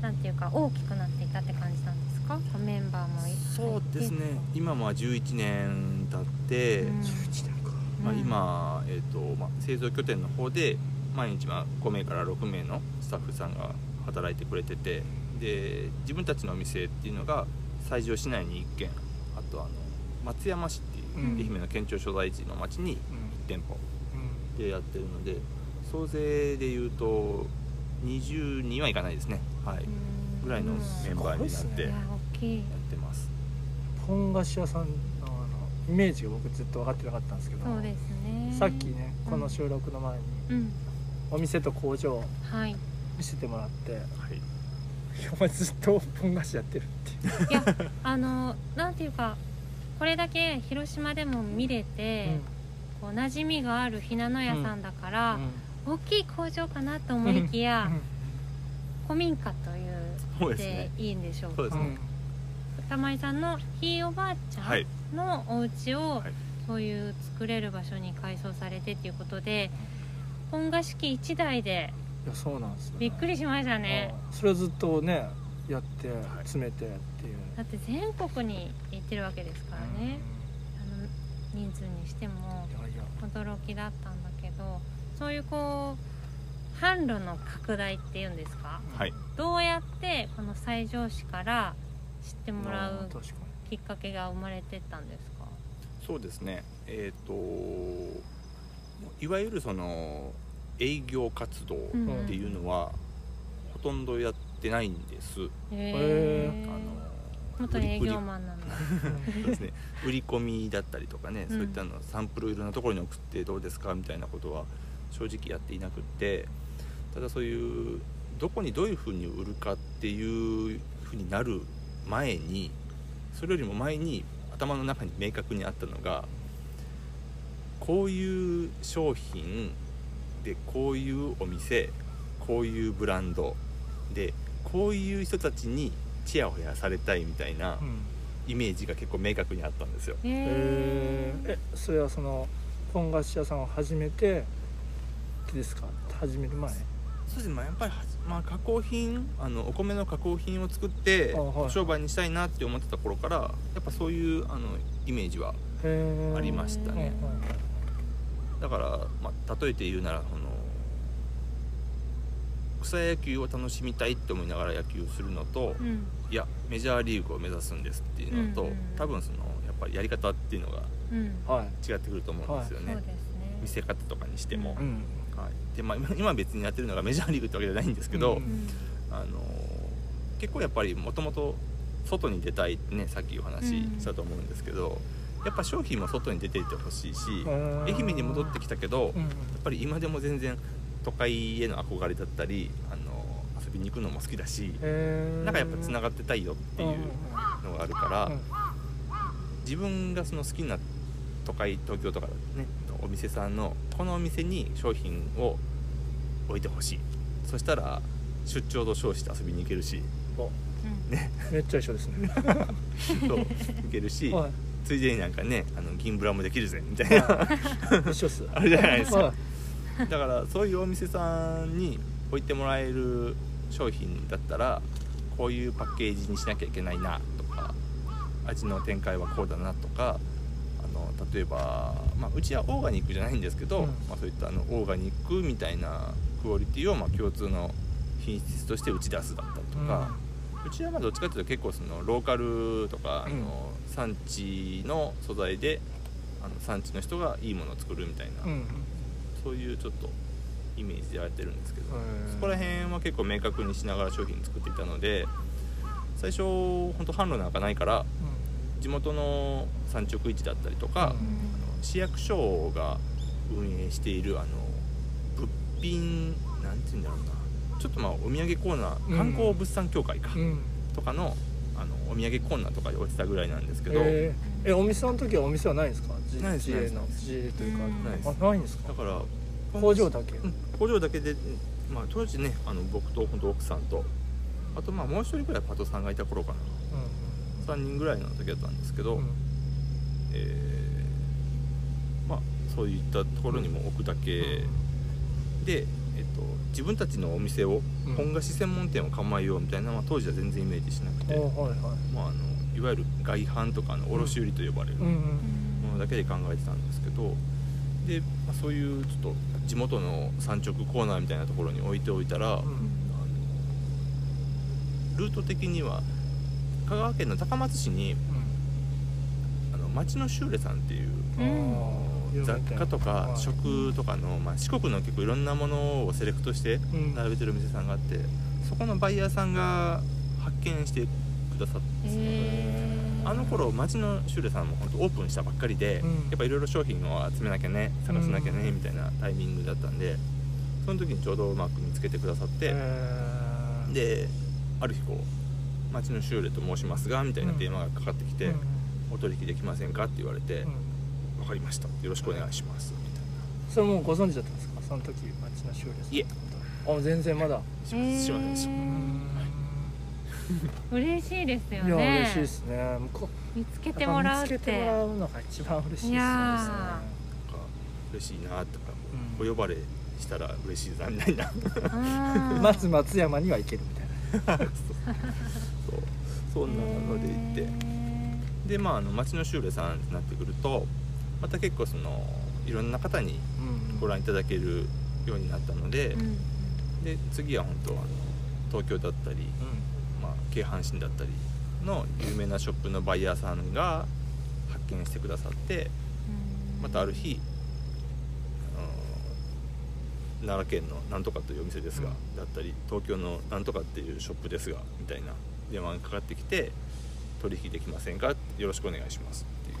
Speaker 2: なんていうか大きくなっていったって感じなんですか？メンバーも
Speaker 3: そうですね。今も11年経って、
Speaker 2: うん。
Speaker 1: 11年か。
Speaker 3: まあ、
Speaker 2: うん
Speaker 3: 今、えーとまあ、製造拠点の方で毎日まあ5名から6名のスタッフさんが働いてくれててで自分たちのお店っていうのが西条市内に1軒あとあの松山市っていう、
Speaker 1: うん。
Speaker 3: 愛媛の県庁所在地の町に
Speaker 1: うん。
Speaker 3: 1店舗
Speaker 1: うん。
Speaker 3: でやってるので総勢でいうと20人はいかないですね。はい。
Speaker 2: うん。
Speaker 3: ぐらいのメンバーになって
Speaker 2: いや
Speaker 3: ってます。
Speaker 1: 本菓子屋さんのあのイメージが僕ずっと分かってなかったんですけど
Speaker 2: そうですね。
Speaker 1: さっきね
Speaker 2: うん。
Speaker 1: この収録の前に
Speaker 2: うん。
Speaker 1: お店と工場を
Speaker 2: はい。
Speaker 1: 見せてもらって
Speaker 3: はい。
Speaker 1: いやお前ずっと本菓子やってるっていう。
Speaker 2: いやあのなんていうかこれだけ広島でも見れて、こう馴染みがあるひなの屋さんだから、大きい工場かなと思いきや、古民家という
Speaker 3: で
Speaker 2: いいんでしょうか。
Speaker 3: そうですね。
Speaker 1: うん。
Speaker 2: 玉井さんのひいおばあちゃ
Speaker 3: はい。
Speaker 2: んのお家を、
Speaker 3: はい。
Speaker 2: そういう作れる場所に改装されてっていうことで本菓子機1台で
Speaker 1: いやそうなんですよね。
Speaker 2: びっくりしましたね。
Speaker 1: それをずっとねやって
Speaker 3: い。
Speaker 1: 詰めて。っていう
Speaker 2: だって全国に行ってるわけですからね、あの人数にしても驚きだったんだけどそういうこう販路の拡大っていうんですか？
Speaker 3: はい。
Speaker 2: どうやってこの西条市から知ってもらうきっかけが生まれてったんですか？
Speaker 3: そうですね。えっ、といわゆるその営業活動っていうのは、ほとんどやってないんです、
Speaker 2: へ
Speaker 1: へ
Speaker 3: あの
Speaker 2: 元営業マンなんだ。
Speaker 1: に
Speaker 3: そうですね。売り込みだったりとかね、
Speaker 2: うん。
Speaker 3: そういったのサンプルいろんなところに送ってどうですかみたいなことは正直やっていなくってただそういうどこにどういうふうに売るかっていうふうになる前にそれよりも前に頭の中に明確にあったのがこういう商品でこういうお店こういうブランドでこういう人たちにチヤホヤされたいみたいな
Speaker 1: うん。
Speaker 3: イメージが結構明確にあったんですよ。
Speaker 2: へ
Speaker 1: え
Speaker 2: え
Speaker 1: えそれはその本菓子屋さんを始めてですか？始める前？
Speaker 3: そうですね、まあ、やっぱりまあ、加工品あのお米の加工品を作って商売にしたいなって思ってた頃からやっぱそういうあのイメージはありましたね。
Speaker 1: うん
Speaker 3: だから、まあ、例えて言うならその草野球を楽しみたいって思いながら野球をするのと、
Speaker 2: うん
Speaker 3: いやメジャーリーグを目指すんですっていうのと、
Speaker 2: うんうん
Speaker 3: 多分そのやっぱりやり方っていうのが
Speaker 2: うん
Speaker 1: はい。
Speaker 3: 違ってくると思うんですよね、
Speaker 2: そうですね。
Speaker 3: 見せ方とかにしても、
Speaker 2: う
Speaker 1: うん。
Speaker 3: はい。でまあ、今今別にやってるのがメジャーリーグってわけじゃないんですけど、
Speaker 1: うん
Speaker 2: うん
Speaker 3: あの結構やっぱりもともと外に出たいってねさっきお話ししたと思うんですけど、やっぱ商品も外に出ていってほしいし、愛媛に戻ってきたけど、
Speaker 1: うん
Speaker 3: やっぱり今でも全然都会への憧れだったりあの遊びに行くのも好きだし、なんかやっぱつながってたいよっていうのがあるから、
Speaker 1: うん
Speaker 3: 自分がその好きな都会東京とかねお店さんのこのお店に商品を置いてほしい。そしたら出張と称して遊びに行けるし。
Speaker 1: お。
Speaker 2: うん。
Speaker 1: めっちゃ一緒ですね。
Speaker 3: そう行けるし、
Speaker 1: はい。
Speaker 3: ついでになんかねあの銀ブラもできるぜみたいな。
Speaker 1: はい。一緒っす。
Speaker 3: あるじゃないですか。
Speaker 1: はい。
Speaker 3: だからそういうお店さんに置いてもらえる商品だったらこういうパッケージにしなきゃいけないなとか味の展開はこうだなとかあの例えば、まあ、うちはオーガニックじゃないんですけど、
Speaker 1: うん。
Speaker 3: まあ、そういったあのオーガニックみたいなクオリティをまあ共通の品質として打ち出すだったりとか、うちはまあどっちかというと結構そのローカルとか、あの産地の素材であの産地の人がいいものを作るみたいな、
Speaker 1: うんうん。
Speaker 3: そういうちょっとイメージでやってるんですけど、そこら辺は結構明確にしながら商品作っていたので最初本当販路なんかないから地元の産直市だったりとか、
Speaker 1: うん。
Speaker 3: あの市役所が運営しているあの物品なんて言うんだろうな。ちょっとまあお土産コーナー
Speaker 1: うん。
Speaker 3: 観光物産協会か、
Speaker 1: うん。
Speaker 3: とかのあのお土産コーナーとかで落ちたぐらいなんですけど、
Speaker 1: えー。えお店の時はお店はないんですか？じ
Speaker 3: ないです
Speaker 1: 自営の
Speaker 3: ないです。
Speaker 1: 自営というか。
Speaker 2: うん。
Speaker 3: ないです。
Speaker 1: あないんですか？
Speaker 3: だから
Speaker 1: 工場だけ
Speaker 3: うん工場だけで、まあ、当時ねあの僕と本当奥さんとあとまあもう一人ぐらいパートさんがいた頃かな。3人ぐらいの時だったんですけど、
Speaker 1: うん。うん
Speaker 3: えーまあそういったところにも置くだけ。で、えっと、自分たちのお店を
Speaker 1: うん。
Speaker 3: 本菓子専門店を構えようみたいなのは当時は全然イメージしなくて、
Speaker 1: おはいはい。
Speaker 3: まあ、あのいわゆる外販とかの卸売と呼ばれる
Speaker 1: うんうん。
Speaker 3: ものだけで考えてたんですけどで、まあ、そういうちょっと地元の産直コーナーみたいなところに置いておいたら、
Speaker 1: うん。
Speaker 3: あのルート的には香川県の高松市にあの町のシューレさんっていう
Speaker 1: うん。
Speaker 3: 雑貨とか
Speaker 1: はい。
Speaker 3: 食とかの、まあ、四国の結構いろんなものをセレクトして
Speaker 1: うん。
Speaker 3: 並べてるお店さんがあってそこのバイヤーさんが発見してくださってですね
Speaker 2: へ
Speaker 3: あの頃町のシューレさんも本当オープンしたばっかりで、
Speaker 1: うん。
Speaker 3: やっぱいろいろ商品を集めなきゃね探さなきゃね
Speaker 1: うん
Speaker 3: みたいなタイミングだったんでその時にちょうどうまく見つけてくださって、
Speaker 1: えー。
Speaker 3: である日こう「町のシューレと申しますが」みたいな電話がかかってきて
Speaker 1: うん「
Speaker 3: お取引できませんか?」って言われて
Speaker 1: うん「
Speaker 3: 分かりました。よろしくお願いします」みたい
Speaker 1: それもうご存知だったんですか？その時町の修理さん
Speaker 3: いえ。
Speaker 1: あ全然まだ。
Speaker 3: なしませんでした
Speaker 2: 嬉しいですよ
Speaker 1: いや
Speaker 2: ね
Speaker 1: 嬉しいですね。向こう
Speaker 2: 見つけてもらうっ
Speaker 1: やぱ見つけてもら
Speaker 2: て
Speaker 1: うのが一番嬉しいですね
Speaker 2: や
Speaker 3: なんか嬉しいなとか
Speaker 1: うん。
Speaker 3: お呼ばれしたら嬉しいなみたいな。
Speaker 2: うん
Speaker 1: まず松山には行けるみたいな。
Speaker 3: そうそんなので行って。
Speaker 2: へ
Speaker 3: でまああの町のシューレさんってなってくるとまた結構そのいろんな方に
Speaker 1: うん
Speaker 3: ご覧いただけるようになったので、
Speaker 2: ーうん。
Speaker 3: で次は本当あの東京だったり、まあ、京阪神だったりの有名なショップのバイヤーさんが発見してくださって
Speaker 2: うん。
Speaker 3: またある日、あの奈良県のなんとかというお店ですが、
Speaker 1: うん。
Speaker 3: だったり東京のなんとかっていうショップですがみたいな電話がかかってきて取引できませんか？よろしくお願いします。っていう。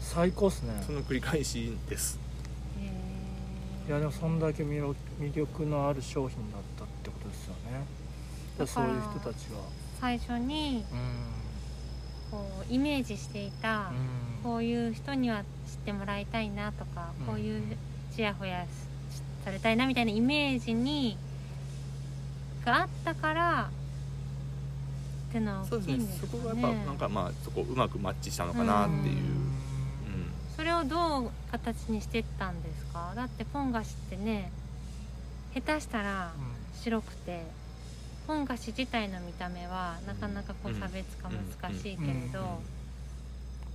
Speaker 1: 最高っすね。
Speaker 3: その繰り返しです。
Speaker 1: いやでもそんだけ魅力のある商品だったってことですよね。そういう人たちが
Speaker 2: 最初に
Speaker 1: うん。
Speaker 2: こうイメージしていた、
Speaker 1: うん。
Speaker 2: こういう人には知ってもらいたいなとか、
Speaker 1: うん。
Speaker 2: こういうちやほやしされたいなみたいなイメージにがあったからってのは
Speaker 3: そうですね。
Speaker 2: 大きいんです
Speaker 3: そこがやっぱなんかまあそこうまくマッチしたのかなっていう、うん。
Speaker 2: それをどう形にしてったんですか？だってポン菓子ってね下手したら白くてポン菓子自体の見た目はなかなかこう
Speaker 3: うん
Speaker 2: 差別化難しいけれど、
Speaker 1: うん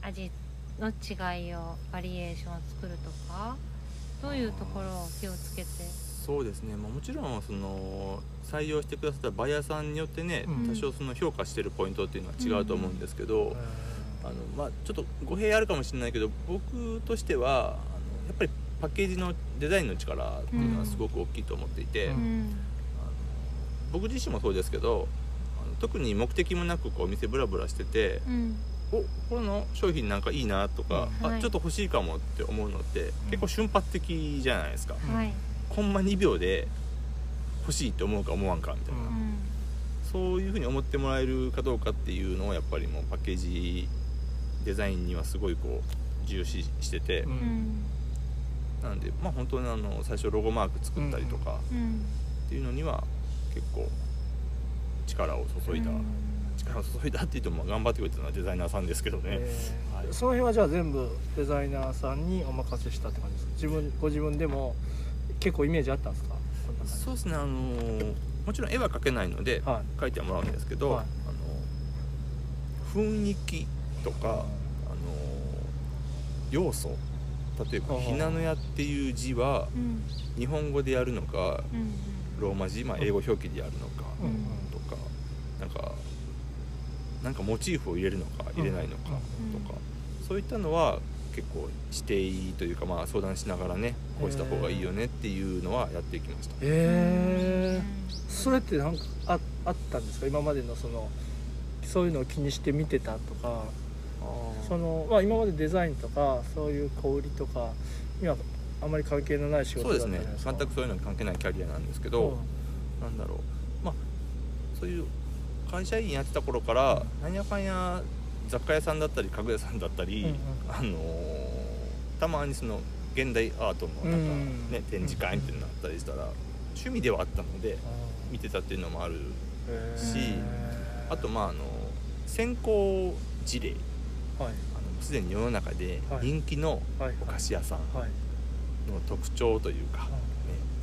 Speaker 2: 味の違いをバリエーションを作るとかどういうところを気をつけて？
Speaker 3: そうですね、まあ、もちろんその採用してくださったバイヤーさんによってね、
Speaker 1: うん。
Speaker 3: 多少その評価してるポイントっていうのは違うと思うんですけど、
Speaker 1: うん。
Speaker 3: あのまあ、ちょっと語弊あるかもしれないけど僕としてはあのやっぱりパッケージのデザインの力っていうのはすごく大きいと思っていて、僕自身もそうですけど特に目的もなくこうお店ブラブラしてて
Speaker 2: うん。
Speaker 3: おこれの商品なんかいいなとか、
Speaker 2: うん。はい。
Speaker 3: あちょっと欲しいかもって思うのって結構瞬発的じゃないですか、
Speaker 1: うん
Speaker 2: はい、
Speaker 3: コンマ2秒で欲しいって思うか思わんかみたいな、
Speaker 1: うん。
Speaker 2: うん
Speaker 3: そういうふうに思ってもらえるかどうかっていうのをやっぱりもうパッケージデザインにはすごいこう重視してて、
Speaker 1: うん。
Speaker 2: うん
Speaker 3: なのでまあ本当にあの最初ロゴマーク作ったりとか
Speaker 2: うん。
Speaker 3: っていうのには結構力を注いだ、
Speaker 2: うん。
Speaker 3: 力を注いだって言ってもまあ頑張ってくれたのはデザイナーさんですけどね、
Speaker 1: えー
Speaker 3: はい。
Speaker 1: その辺はじゃあ全部デザイナーさんにお任せしたって感じですか？自分ご自分でも結構イメージあったんですか？
Speaker 3: そうですねあのもちろん絵は描けないので
Speaker 1: はい。
Speaker 3: 描いてはもらうんですけど、
Speaker 1: はい。
Speaker 3: あの雰囲気とか、あの要素例えば「
Speaker 1: はあ
Speaker 3: ひなのや」っていう字は
Speaker 2: うん。
Speaker 3: 日本語でやるのか
Speaker 2: うん
Speaker 3: ローマ字、まあ、英語表記でやるのか
Speaker 1: うん。うん
Speaker 3: とかなんかなんかモチーフを入れるのか入れないのか
Speaker 2: うん。
Speaker 3: とかそういったのは結構指定というかまあ相談しながらねこうした方がいいよねっていうのはやっていきました。
Speaker 1: えー、それってなんかああったんですか？今までのそのそういうのを気にして見てたとか。その、まあ、今までデザインとかそういう小売りとかにはあまり関係のない仕事
Speaker 3: そうですね。全くそういうのに関係ないキャリアなんですけど、なんだろう。まあそういう会社員やってた頃からなんやかんや雑貨屋さんだったり家具屋さんだったり、
Speaker 1: うんうん。
Speaker 3: あのーたまにその現代アートのなんか、
Speaker 1: うん
Speaker 3: ね、展示会ってなったりしたら趣味ではあったので見てたっていうのもあるしあとまああの先行事例。
Speaker 1: はい。
Speaker 3: あのすでに世の中で
Speaker 1: はい。
Speaker 3: 人気の
Speaker 1: はい。
Speaker 3: お菓子屋さん。
Speaker 1: はい
Speaker 3: の特徴というか、ね、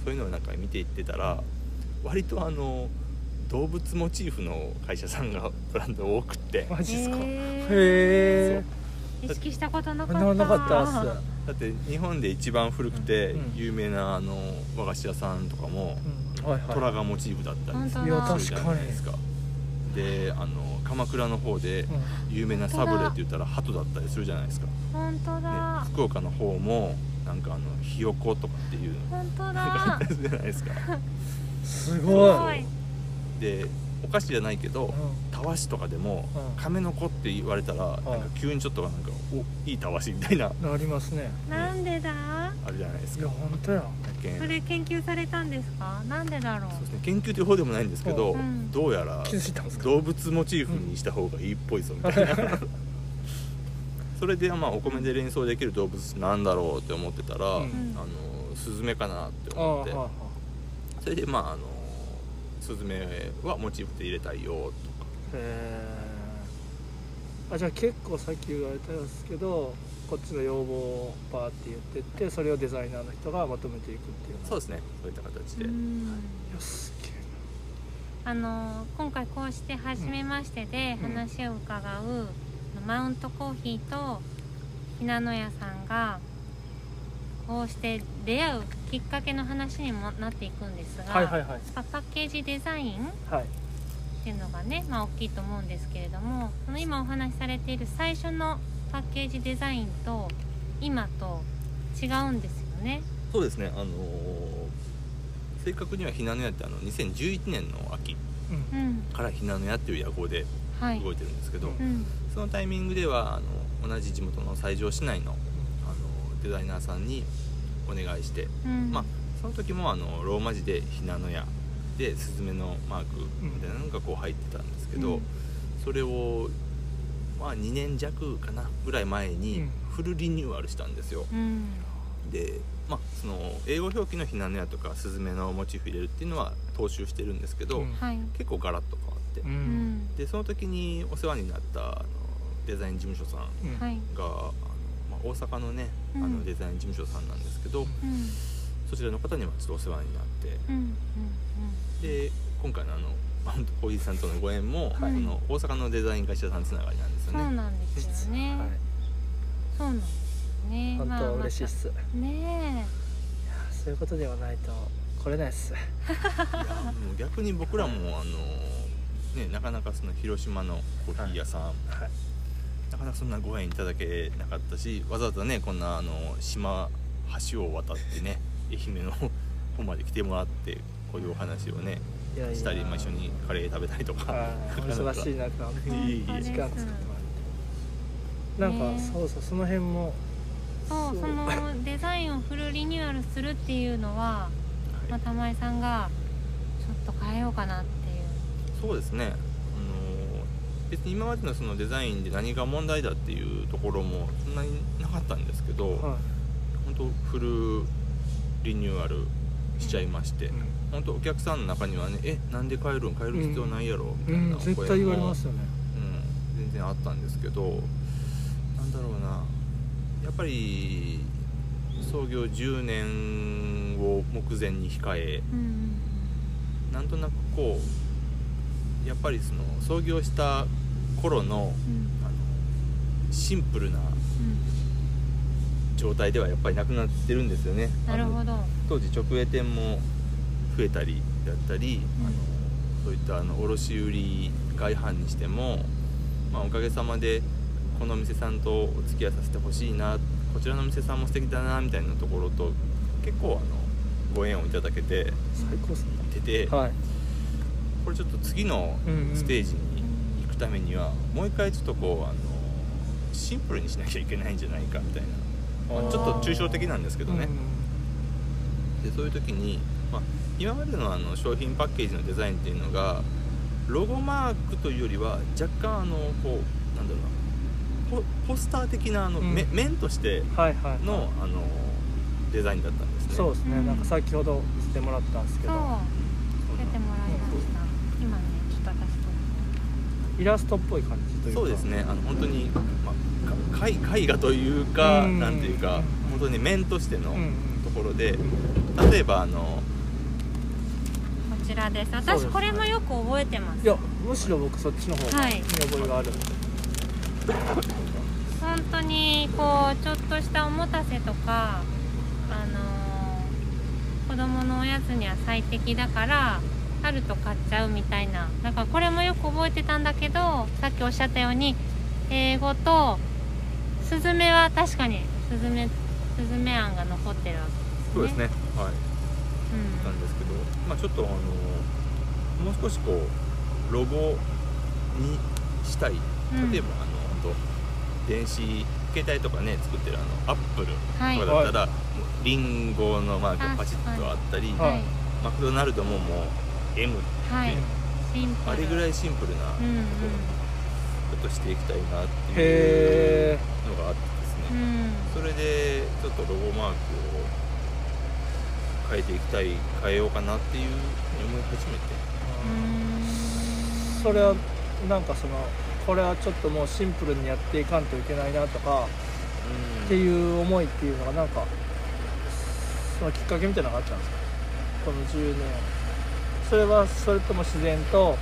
Speaker 3: そういうのをなんか見ていってたら割とあの動物モチーフの会社さんが ブランド多くって。
Speaker 1: マジっすか？へ
Speaker 2: へ
Speaker 1: え
Speaker 2: 意識したことなかった。
Speaker 1: ななかったっす。
Speaker 3: だって日本で一番古くて
Speaker 1: うん。
Speaker 3: 有名なあの和菓子屋さんとかも
Speaker 1: うん。はいはい。
Speaker 3: 虎がモチーフだったりするじゃないですか。であの鎌倉の方で
Speaker 1: うん。
Speaker 3: 有名なサブレって言ったら鳩だったりするじゃないですか、ね、
Speaker 2: 本当だ。
Speaker 3: 福岡の方もなんかあのひよことかっていう
Speaker 2: 本当
Speaker 3: の
Speaker 2: だ
Speaker 3: がじゃないですか。
Speaker 1: す
Speaker 2: す
Speaker 1: ごい。
Speaker 3: でお菓子じゃないけど
Speaker 1: うん。
Speaker 3: たわしとかでも
Speaker 1: うん。
Speaker 3: 亀の子って言われたらなんか急にちょっとなんかおいいたわしみたいな。
Speaker 1: なりますね。
Speaker 2: なんでだ？
Speaker 3: あるじゃないですか。
Speaker 1: いや本当や。
Speaker 3: だけん。
Speaker 2: それ研究されたんですか？なんでだろう？
Speaker 3: そうですね。研究という方でもないんですけど、
Speaker 2: うん。
Speaker 3: どうやら動物モチーフにした方がいいっぽいぞみたいな それでまあお米で連想できる動物なんだろうって思ってたら、
Speaker 1: うん。
Speaker 3: あのスズメかなって思って。
Speaker 1: は
Speaker 3: それでまああのスズメはモチーフで入れたいよとか。
Speaker 1: へえあじゃあ結構さっき言われたんですけどこっちの要望をバーって言ってってそれをデザイナーの人がまとめていくっていうの
Speaker 3: そうですね。そういった形で、
Speaker 2: うん。
Speaker 1: い。やすげえ
Speaker 2: あの今回こうして初めましてで
Speaker 1: うん。
Speaker 2: 話を伺う、マウントコーヒーとひなの屋さんがこうして出会うきっかけの話にもなっていくんですが、
Speaker 1: なはいはいはい。
Speaker 2: パパッケージデザインっ
Speaker 1: はい。
Speaker 2: ていうのがね、まあ、大きいと思うんですけれどもその今お話しされている最初のパッケージデザインと今と違うんですよね。
Speaker 3: そうですね。あのー正確にはひなの屋ってあの2011年の秋からひなの屋っていう屋号で
Speaker 2: はい。
Speaker 3: 動いてるんですけど、
Speaker 1: うん
Speaker 2: うん
Speaker 3: そのタイミングではあの同じ地元の西条市内のあのデザイナーさんにお願いして
Speaker 2: うん。
Speaker 3: まあその時もあのローマ字で「ひなの屋」でスズメのマークみたいなのがこう入ってたんですけど、
Speaker 2: うん。
Speaker 3: それを、まあ、2年弱かなぐらい前に
Speaker 1: うん。
Speaker 3: フルリニューアルしたんですよ。
Speaker 2: うん。
Speaker 3: で、まあ、その英語表記の「ひなの屋」とかスズメのモチーフ入れるっていうのは踏襲してるんですけど、結構ガラッと変わって、でその時にお世話になったあのデザイン事務所さん
Speaker 1: うん。
Speaker 2: はい。
Speaker 3: があの、まあ、大阪のね、あ
Speaker 2: うん。
Speaker 3: のデザイン事務所さんなんですけど、そちらの方にもちょっとお世話になって。
Speaker 2: うんうん
Speaker 3: で今回のあのマウントコーヒーさんとのご縁も、
Speaker 2: はい。
Speaker 3: この大阪のデザイン会社さんつながりなんです
Speaker 2: そう
Speaker 3: よね。
Speaker 2: なんですよね、
Speaker 1: はい。
Speaker 2: そうなんですね。
Speaker 1: 本当嬉しいっ
Speaker 2: ます
Speaker 1: いや
Speaker 2: ね
Speaker 1: そういうことではないと来れないっす。
Speaker 3: いやもう逆に僕らも、あのね、なかなかその広島のコーヒー屋さん、
Speaker 1: はい。
Speaker 3: なかなかそんなご縁いただけなかったしわざわざねこんなあの島橋を渡ってね愛媛の 方まで来てもらってこういうお話をねしたり、まあ、一緒にカレー食べたりとか、
Speaker 1: 忙しい中 時間作ってもらって。なんか、
Speaker 2: ね
Speaker 1: そうそうその辺も。
Speaker 2: そうそのデザインをフルリニューアルするっていうのは、まあ、玉井さんがちょっと変えようかなっていう。
Speaker 3: そうですね別に今までのそのデザインで何が問題だっていうところもそんなになかったんですけど、
Speaker 1: は
Speaker 3: 本当フルリニューアルしちゃいまして、
Speaker 1: い、
Speaker 3: 本当お客さんの中にはね「えなんで変えるん？変える必要ないやろ」み
Speaker 1: うん、
Speaker 3: たいな声も、
Speaker 1: 絶対言われますよね。
Speaker 3: うん、全然あったんですけどなんだろうなやっぱり創業10年を目前に控え
Speaker 2: うん。
Speaker 3: なんとなくこうやっぱりその創業した頃の
Speaker 2: うん。
Speaker 3: あのシンプルな状態ではやっぱりなくなってるんですよね。あの
Speaker 2: なるほど。
Speaker 3: 当時直営店も増えたりだったり、
Speaker 2: うん。
Speaker 3: あのそういったあの卸売外販にしても、まあ、おかげさまでこのお店さんとお付き合いさせてほしいなこちらのお店さんも素敵だなみたいなところと結構あのご縁をいただけて
Speaker 1: 最高っすね。
Speaker 3: てて、
Speaker 1: はい。
Speaker 3: これちょっと次のステージに行くためにはもう一回ちょっとこうあのシンプルにしなきゃいけないんじゃないかみたいな、まあちょっと抽象的なんですけどね、でそういう時に、まあ、今までのあの商品パッケージのデザインっていうのがロゴマークというよりは若干あのこうなんだろうな。ポポスター的なあの、
Speaker 1: うん。
Speaker 3: め面として
Speaker 1: うんはいはい。
Speaker 3: のあのデザインだったんですね。
Speaker 1: そうですね、
Speaker 2: うん
Speaker 1: なんか先ほど見せてもらったんですけど
Speaker 2: 出てもらいました今ねちょっと私と
Speaker 1: イラストっぽい感じというか。
Speaker 3: そうですね。あの本当に、まあ、か絵絵画というか、
Speaker 1: うん。
Speaker 3: なんていうか本当に面としての
Speaker 1: うんうん。
Speaker 3: ところで、例えばあの
Speaker 2: こちらです。私これもよく覚えてます。
Speaker 1: いやむしろ僕そっちの方が
Speaker 2: はい。
Speaker 1: 見覚えがある。んで、
Speaker 2: 本当にこうちょっとしたおもたせとかあのー子供のおやつには最適だから春と買っちゃうみたいな。だからこれもよく覚えてたんだけどさっきおっしゃったように英語とスズメは確かにスズメスズメ案が残ってるわけ
Speaker 3: そうですね。はい。
Speaker 2: うん。
Speaker 3: なんですけど、まあ、ちょっとあのもう少しこうロゴにしたい。
Speaker 2: うん。
Speaker 3: 例えば、あの本当電子携帯とかね作ってるあのアップル
Speaker 2: はい
Speaker 3: とかだったら、もうリンゴのマークがパチッとあったり、
Speaker 1: はい。
Speaker 2: はい。
Speaker 3: マクドナルドももう M
Speaker 2: はい。シンプル。
Speaker 3: あれぐらいシンプルな
Speaker 2: うんうん。
Speaker 3: ことしていきたいなっていうのがあってですね、
Speaker 2: うん
Speaker 3: それでちょっとロゴマークを変えていきたい変えようかなっていうふうに思い始めて。
Speaker 2: うん。
Speaker 1: それはなんかそのこれはちょっともうシンプルにやっていかんといけないなとかって
Speaker 3: う
Speaker 1: いう思いっていうのがなんかそのきっかけみたいなのがあったんですかこの10年それはそれとも自然と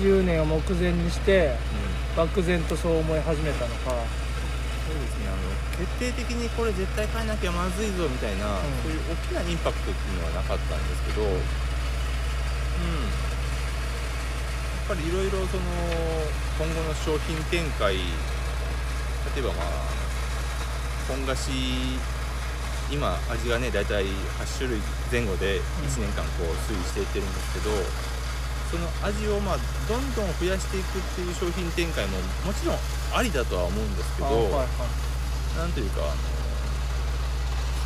Speaker 1: 10年を目前にして
Speaker 3: ん。
Speaker 1: 漠然とそう思い始めたのか。
Speaker 3: そうですね。あの決定的にこれ絶対変えなきゃまずいぞみたいな、
Speaker 1: うん。
Speaker 3: そういう大きなインパクトっていうのはなかったんですけど、うん、やっぱりいろいろその今後の商品展開例えばまあ本菓子今味がね大体8種類前後で1年間こう推移していってるんですけど、その味をまあどんどん増やしていくっていう商品展開ももちろんありだとは思うんですけど、
Speaker 1: あはいはい。
Speaker 3: なんというかあの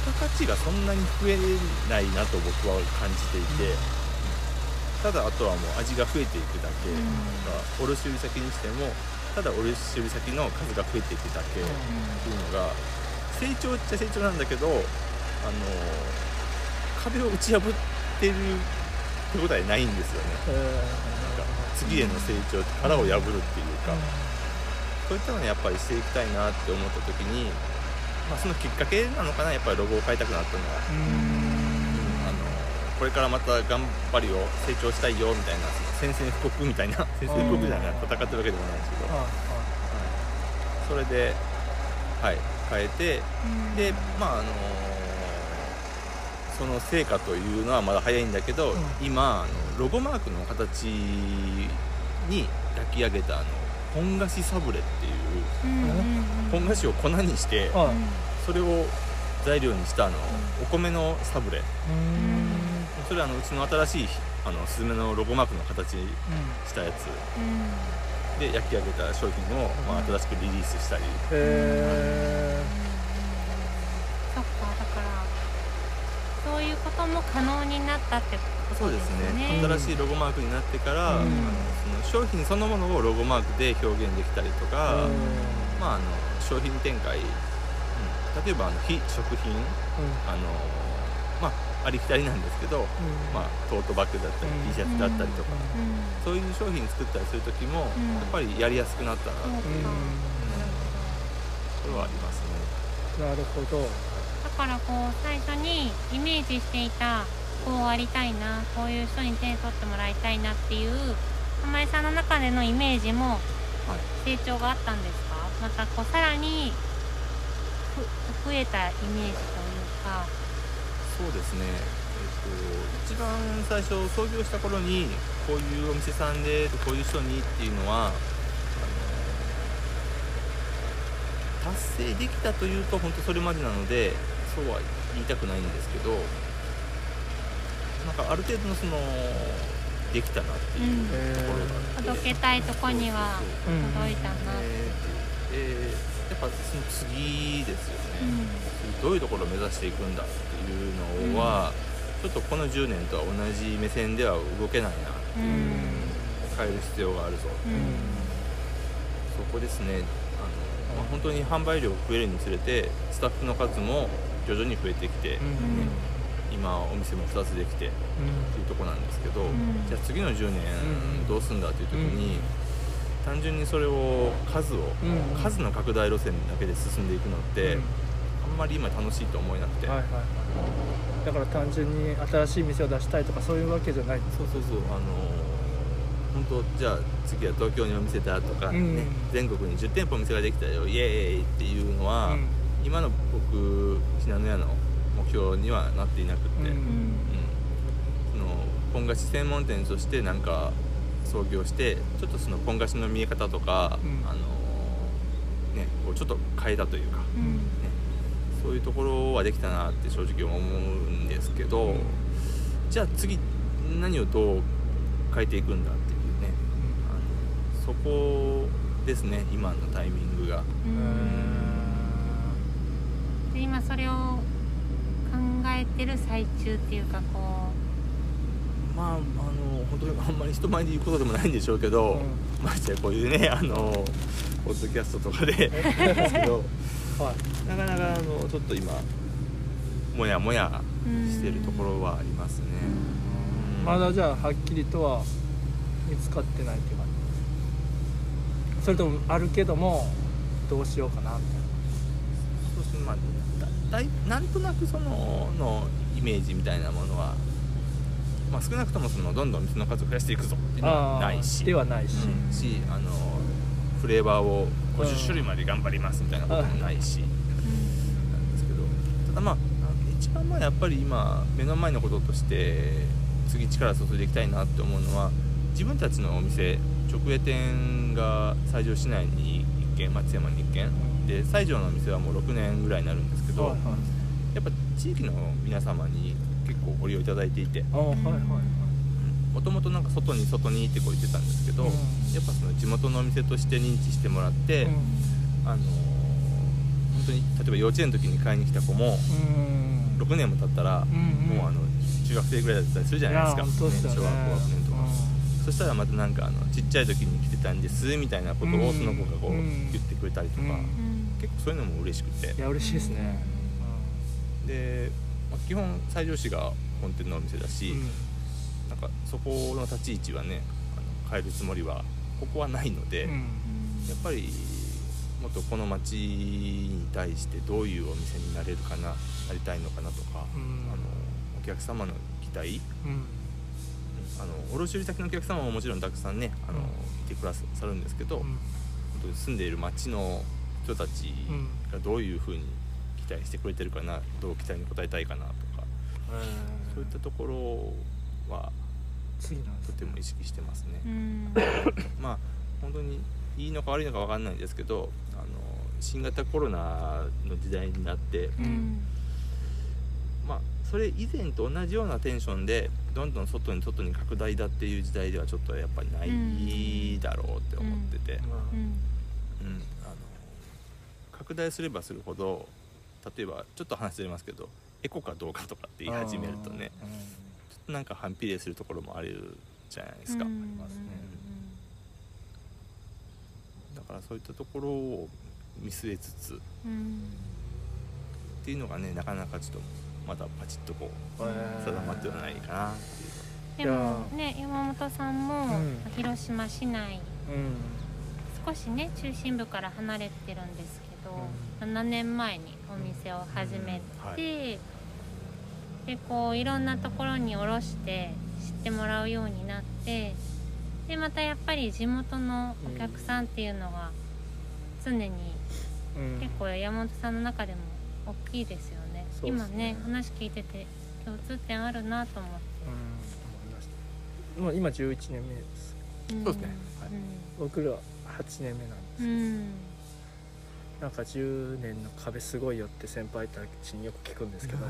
Speaker 3: 付加価値がそんなに増えないなと僕は感じていて、ただあとはもう味が増えていくだけ、
Speaker 2: うん。
Speaker 3: が卸売先にしてもただ卸売先の数が増えていくだけっていうのが成長っちゃ成長なんだけどあの壁を打ち破ってるってことはないんですよね。
Speaker 1: え
Speaker 3: なんか次への成長殻を破るっていうか、そういったのにやっぱりしていきたいなって思った時に、まあ、そのきっかけなのかな。やっぱりロゴを変えたくなったのは、
Speaker 1: ーうん
Speaker 3: あのこれからまた頑張りを成長したいよみたいな宣戦布告みたいな宣戦布告じゃない戦ってるわけでもないんですけど、
Speaker 1: は
Speaker 3: それではい変えて
Speaker 2: うん。
Speaker 3: でまああのその成果というのはまだ早いんだけど、
Speaker 1: うん。
Speaker 3: 今あのロゴマークの形に焼き上げたあの本菓子サブレっていう
Speaker 2: うん
Speaker 3: 本菓子を粉にしてそれを材料にしたあのお米のサブレ。それはあのうちの新しいあのスズメのロゴマークの形にしたやつ。
Speaker 2: うん
Speaker 3: で焼き上げた商品を、まあ、新しくリリースしたり。
Speaker 1: へ
Speaker 2: そっかだからそういうことも可能になったってことですね。
Speaker 3: 新しいロゴマークになってから、
Speaker 1: うん。
Speaker 3: あのその商品そのものをロゴマークで表現できたりとか、まあ、あの商品展開、うん。例えばあの非食品。あの、まあ、ありきたりなんですけど、まあ、トートバッグだったり、
Speaker 1: うん。
Speaker 3: T シャツだったりとか、
Speaker 2: うん。
Speaker 3: そういう商品作ったりする時も、
Speaker 2: うん。
Speaker 3: やっぱりやりやすくなったなっていう。ところはありますね。
Speaker 1: なるほど。
Speaker 2: だからこう最初にイメージしていたこうありたいなこういう人に手に取ってもらいたいなっていう浜井さんの中でのイメージも
Speaker 3: はい。
Speaker 2: 成長があったんですか？またこうさらにふ増えたイメージというか
Speaker 3: そうですね、えっと一番最初創業した頃にこういうお店さんでこういう人にっていうのはあの達成できたというと本当それまでなのでそうは言いたくないんですけどなんかある程度のそのできたなっていうところがあって、
Speaker 2: 届けたいとこには届いたなって、
Speaker 3: えーやっぱその次ですよね、
Speaker 2: うん。
Speaker 3: どういうところを目指していくんだっていうのは、ちょっとこの10年とは同じ目線では動けないな
Speaker 2: うんうん。
Speaker 3: 変える必要があるぞ、そこですね。あの、まあ、本当に販売量が増えるにつれてスタッフの数も徐々に増えてきて、
Speaker 1: うん。
Speaker 2: うん
Speaker 3: 今お店も2つできてっていうとこなんですけど、
Speaker 2: ん。
Speaker 3: じゃあ次の10
Speaker 1: うん
Speaker 3: 年どうすんだっていう時に、単純にそれを数を、
Speaker 1: うん。
Speaker 3: 数の拡大路線だけで進んでいくのって、
Speaker 1: うん。
Speaker 3: あんまり今楽しいと思えなくて、
Speaker 1: はいはいはい。だから単純に新しい店を出したいとかそういうわけじゃない。
Speaker 3: そうそうそう。あの本当じゃあ次は東京にお店だとか、
Speaker 1: うん。
Speaker 3: ね全国に10店舗お店ができたよ。イエーイっていうのは、
Speaker 1: うん。
Speaker 3: 今の僕信濃屋の目標にはなっていなくって、
Speaker 1: うん。
Speaker 3: うん。そのポン菓子専門店としてなんか創業してちょっとそのポン菓子の見え方とか、
Speaker 1: うん。
Speaker 3: あのねこうちょっと変えたというか、
Speaker 2: うん。
Speaker 3: そういうところはできたなって正直思うんですけど、じゃあ次何をどう変えていくんだっていうねこですね今のタイミングが。
Speaker 2: で今それを考えてる最中っていうかこ
Speaker 3: まああの本当にあんまり人前で言うことでもないんでしょうけど、ましてやこういうねあのポッドキャストとかでですけど
Speaker 1: はい。
Speaker 3: なかなかあのちょっと今もやもや
Speaker 2: う
Speaker 3: してるところはありますね、うん。
Speaker 1: まだじゃあはっきりとは見つかってないっていう感じ。それともあるけどもどうしようかなみたい
Speaker 3: そうですね。まあだだいなんとなくそののイメージみたいなものは、まあ、少なくともそのどんどん店の数を増やしていくぞっていうの
Speaker 1: な
Speaker 3: はないし。
Speaker 1: ではないし、
Speaker 3: うん。しあのフレーバーを50種類まで頑張りますみたいなこともないし、なんですけどただまあ一番まあやっぱり今目の前のこととして次力注いでいきたいなって思うのは自分たちのお店直営店が西条市内に1軒松山に1軒。で西条のお店はもう6年ぐらいになるんですけど、やっぱ地域の皆様に結構ご利用いただいていて。もともとなんか外に外にってこう言ってたんですけど、
Speaker 1: うん。
Speaker 3: やっぱその地元のお店として認知してもらって、あのー本当に例えば幼稚園の時に買いに来た子も
Speaker 1: うん。
Speaker 3: 6年も経ったら、
Speaker 1: うんうん。
Speaker 3: もうあの中学生ぐらいだったりするじゃないですか
Speaker 1: ね。
Speaker 3: 小学校学年とか、そしたらまたなんかあのちっちゃい時に来てたんですみたいなことを
Speaker 1: うん
Speaker 3: その子がこう
Speaker 1: うん
Speaker 3: 言ってくれたりとか、
Speaker 1: うん
Speaker 2: うん。
Speaker 3: 結構そういうのも嬉しくて。
Speaker 1: いや嬉しいですね。
Speaker 3: で、まあ基本西条市が本店のお店だし、
Speaker 1: うん。
Speaker 3: なんかそこの立ち位置はねあの変えるつもりはここはないので、
Speaker 1: うん。
Speaker 3: やっぱりもっとこの町に対してどういうお店になれるかななりたいのかなとか、
Speaker 1: うん。
Speaker 3: あのお客様の期待
Speaker 1: うん。
Speaker 3: あの卸売先のお客様ももちろんたくさんねあの、
Speaker 1: うん。
Speaker 3: いてくださるんですけど、住んでいる町の人たち
Speaker 1: うん。
Speaker 3: がどういうふうに期待してくれてるかなどう期待に応えたいかなとか
Speaker 1: えー
Speaker 3: そういったところは
Speaker 1: 次なんです
Speaker 3: とても意識してますね。
Speaker 2: う ん
Speaker 3: まあ本当にいいのか悪いのか分かんないんですけどあの新型コロナの時代になって、
Speaker 2: うん。
Speaker 3: まあ、それ以前と同じようなテンションでどんどん外に外に拡大だっていう時代ではちょっとやっぱりないだろうって思ってて、
Speaker 1: まあ
Speaker 2: うん。
Speaker 3: うん。あの拡大すればするほど例えばちょっと話ずれますけどエコかどうかとかって言い始めるとね
Speaker 1: うん
Speaker 3: ちょっとなんか反比例するところもあるじゃないですか。
Speaker 2: うん
Speaker 1: ますね
Speaker 3: だからそういったところを見据えつつ
Speaker 2: うん。
Speaker 3: っていうのがねなかなかちょっとまだパチッとこう
Speaker 1: えー。
Speaker 3: 定まってはないかなっていう。
Speaker 2: でもね山本さんも
Speaker 1: うん。
Speaker 2: 広島市内
Speaker 1: うん。
Speaker 2: 少しね中心部から離れてるんですけど、7年前にお店を始めて、でこういろんなところに卸して知ってもらうようになってでまたやっぱり地元のお客さんっていうのが常に
Speaker 1: うん。
Speaker 2: 結構山本さんの中でも大きいですよね。
Speaker 1: そうですね。
Speaker 2: 今ね話聞いてて共通点あるなと思って、
Speaker 1: うんました。もう今11年目です。
Speaker 2: うん。
Speaker 3: そうですね。はい。
Speaker 1: 僕らは8年目なんです
Speaker 2: うん、うん
Speaker 1: なんか10年の壁すごいよって先輩たちによく聞くんですけど。い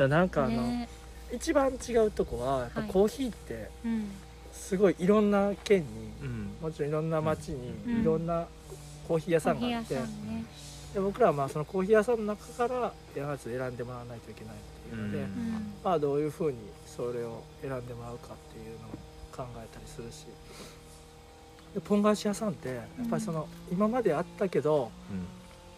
Speaker 1: やなんかあの、
Speaker 2: ね。
Speaker 1: 一番違うとこはやっぱ
Speaker 2: はい。
Speaker 1: コーヒーって
Speaker 2: うん。
Speaker 1: すごいいろんな県に
Speaker 3: うん。
Speaker 1: もちろんいろんな町
Speaker 2: うん。
Speaker 1: にいろんなコーヒー屋さんがあって、
Speaker 2: ね、
Speaker 1: で僕らはまあそのコーヒー屋さんの中からやつ選んでもらわないといけないっていうので、
Speaker 3: うん。
Speaker 2: うん
Speaker 1: まあどういうふうにそれを選んでもらうかっていうのを考えたりするし。でポン菓子屋さんってやっぱりその、今まであったけど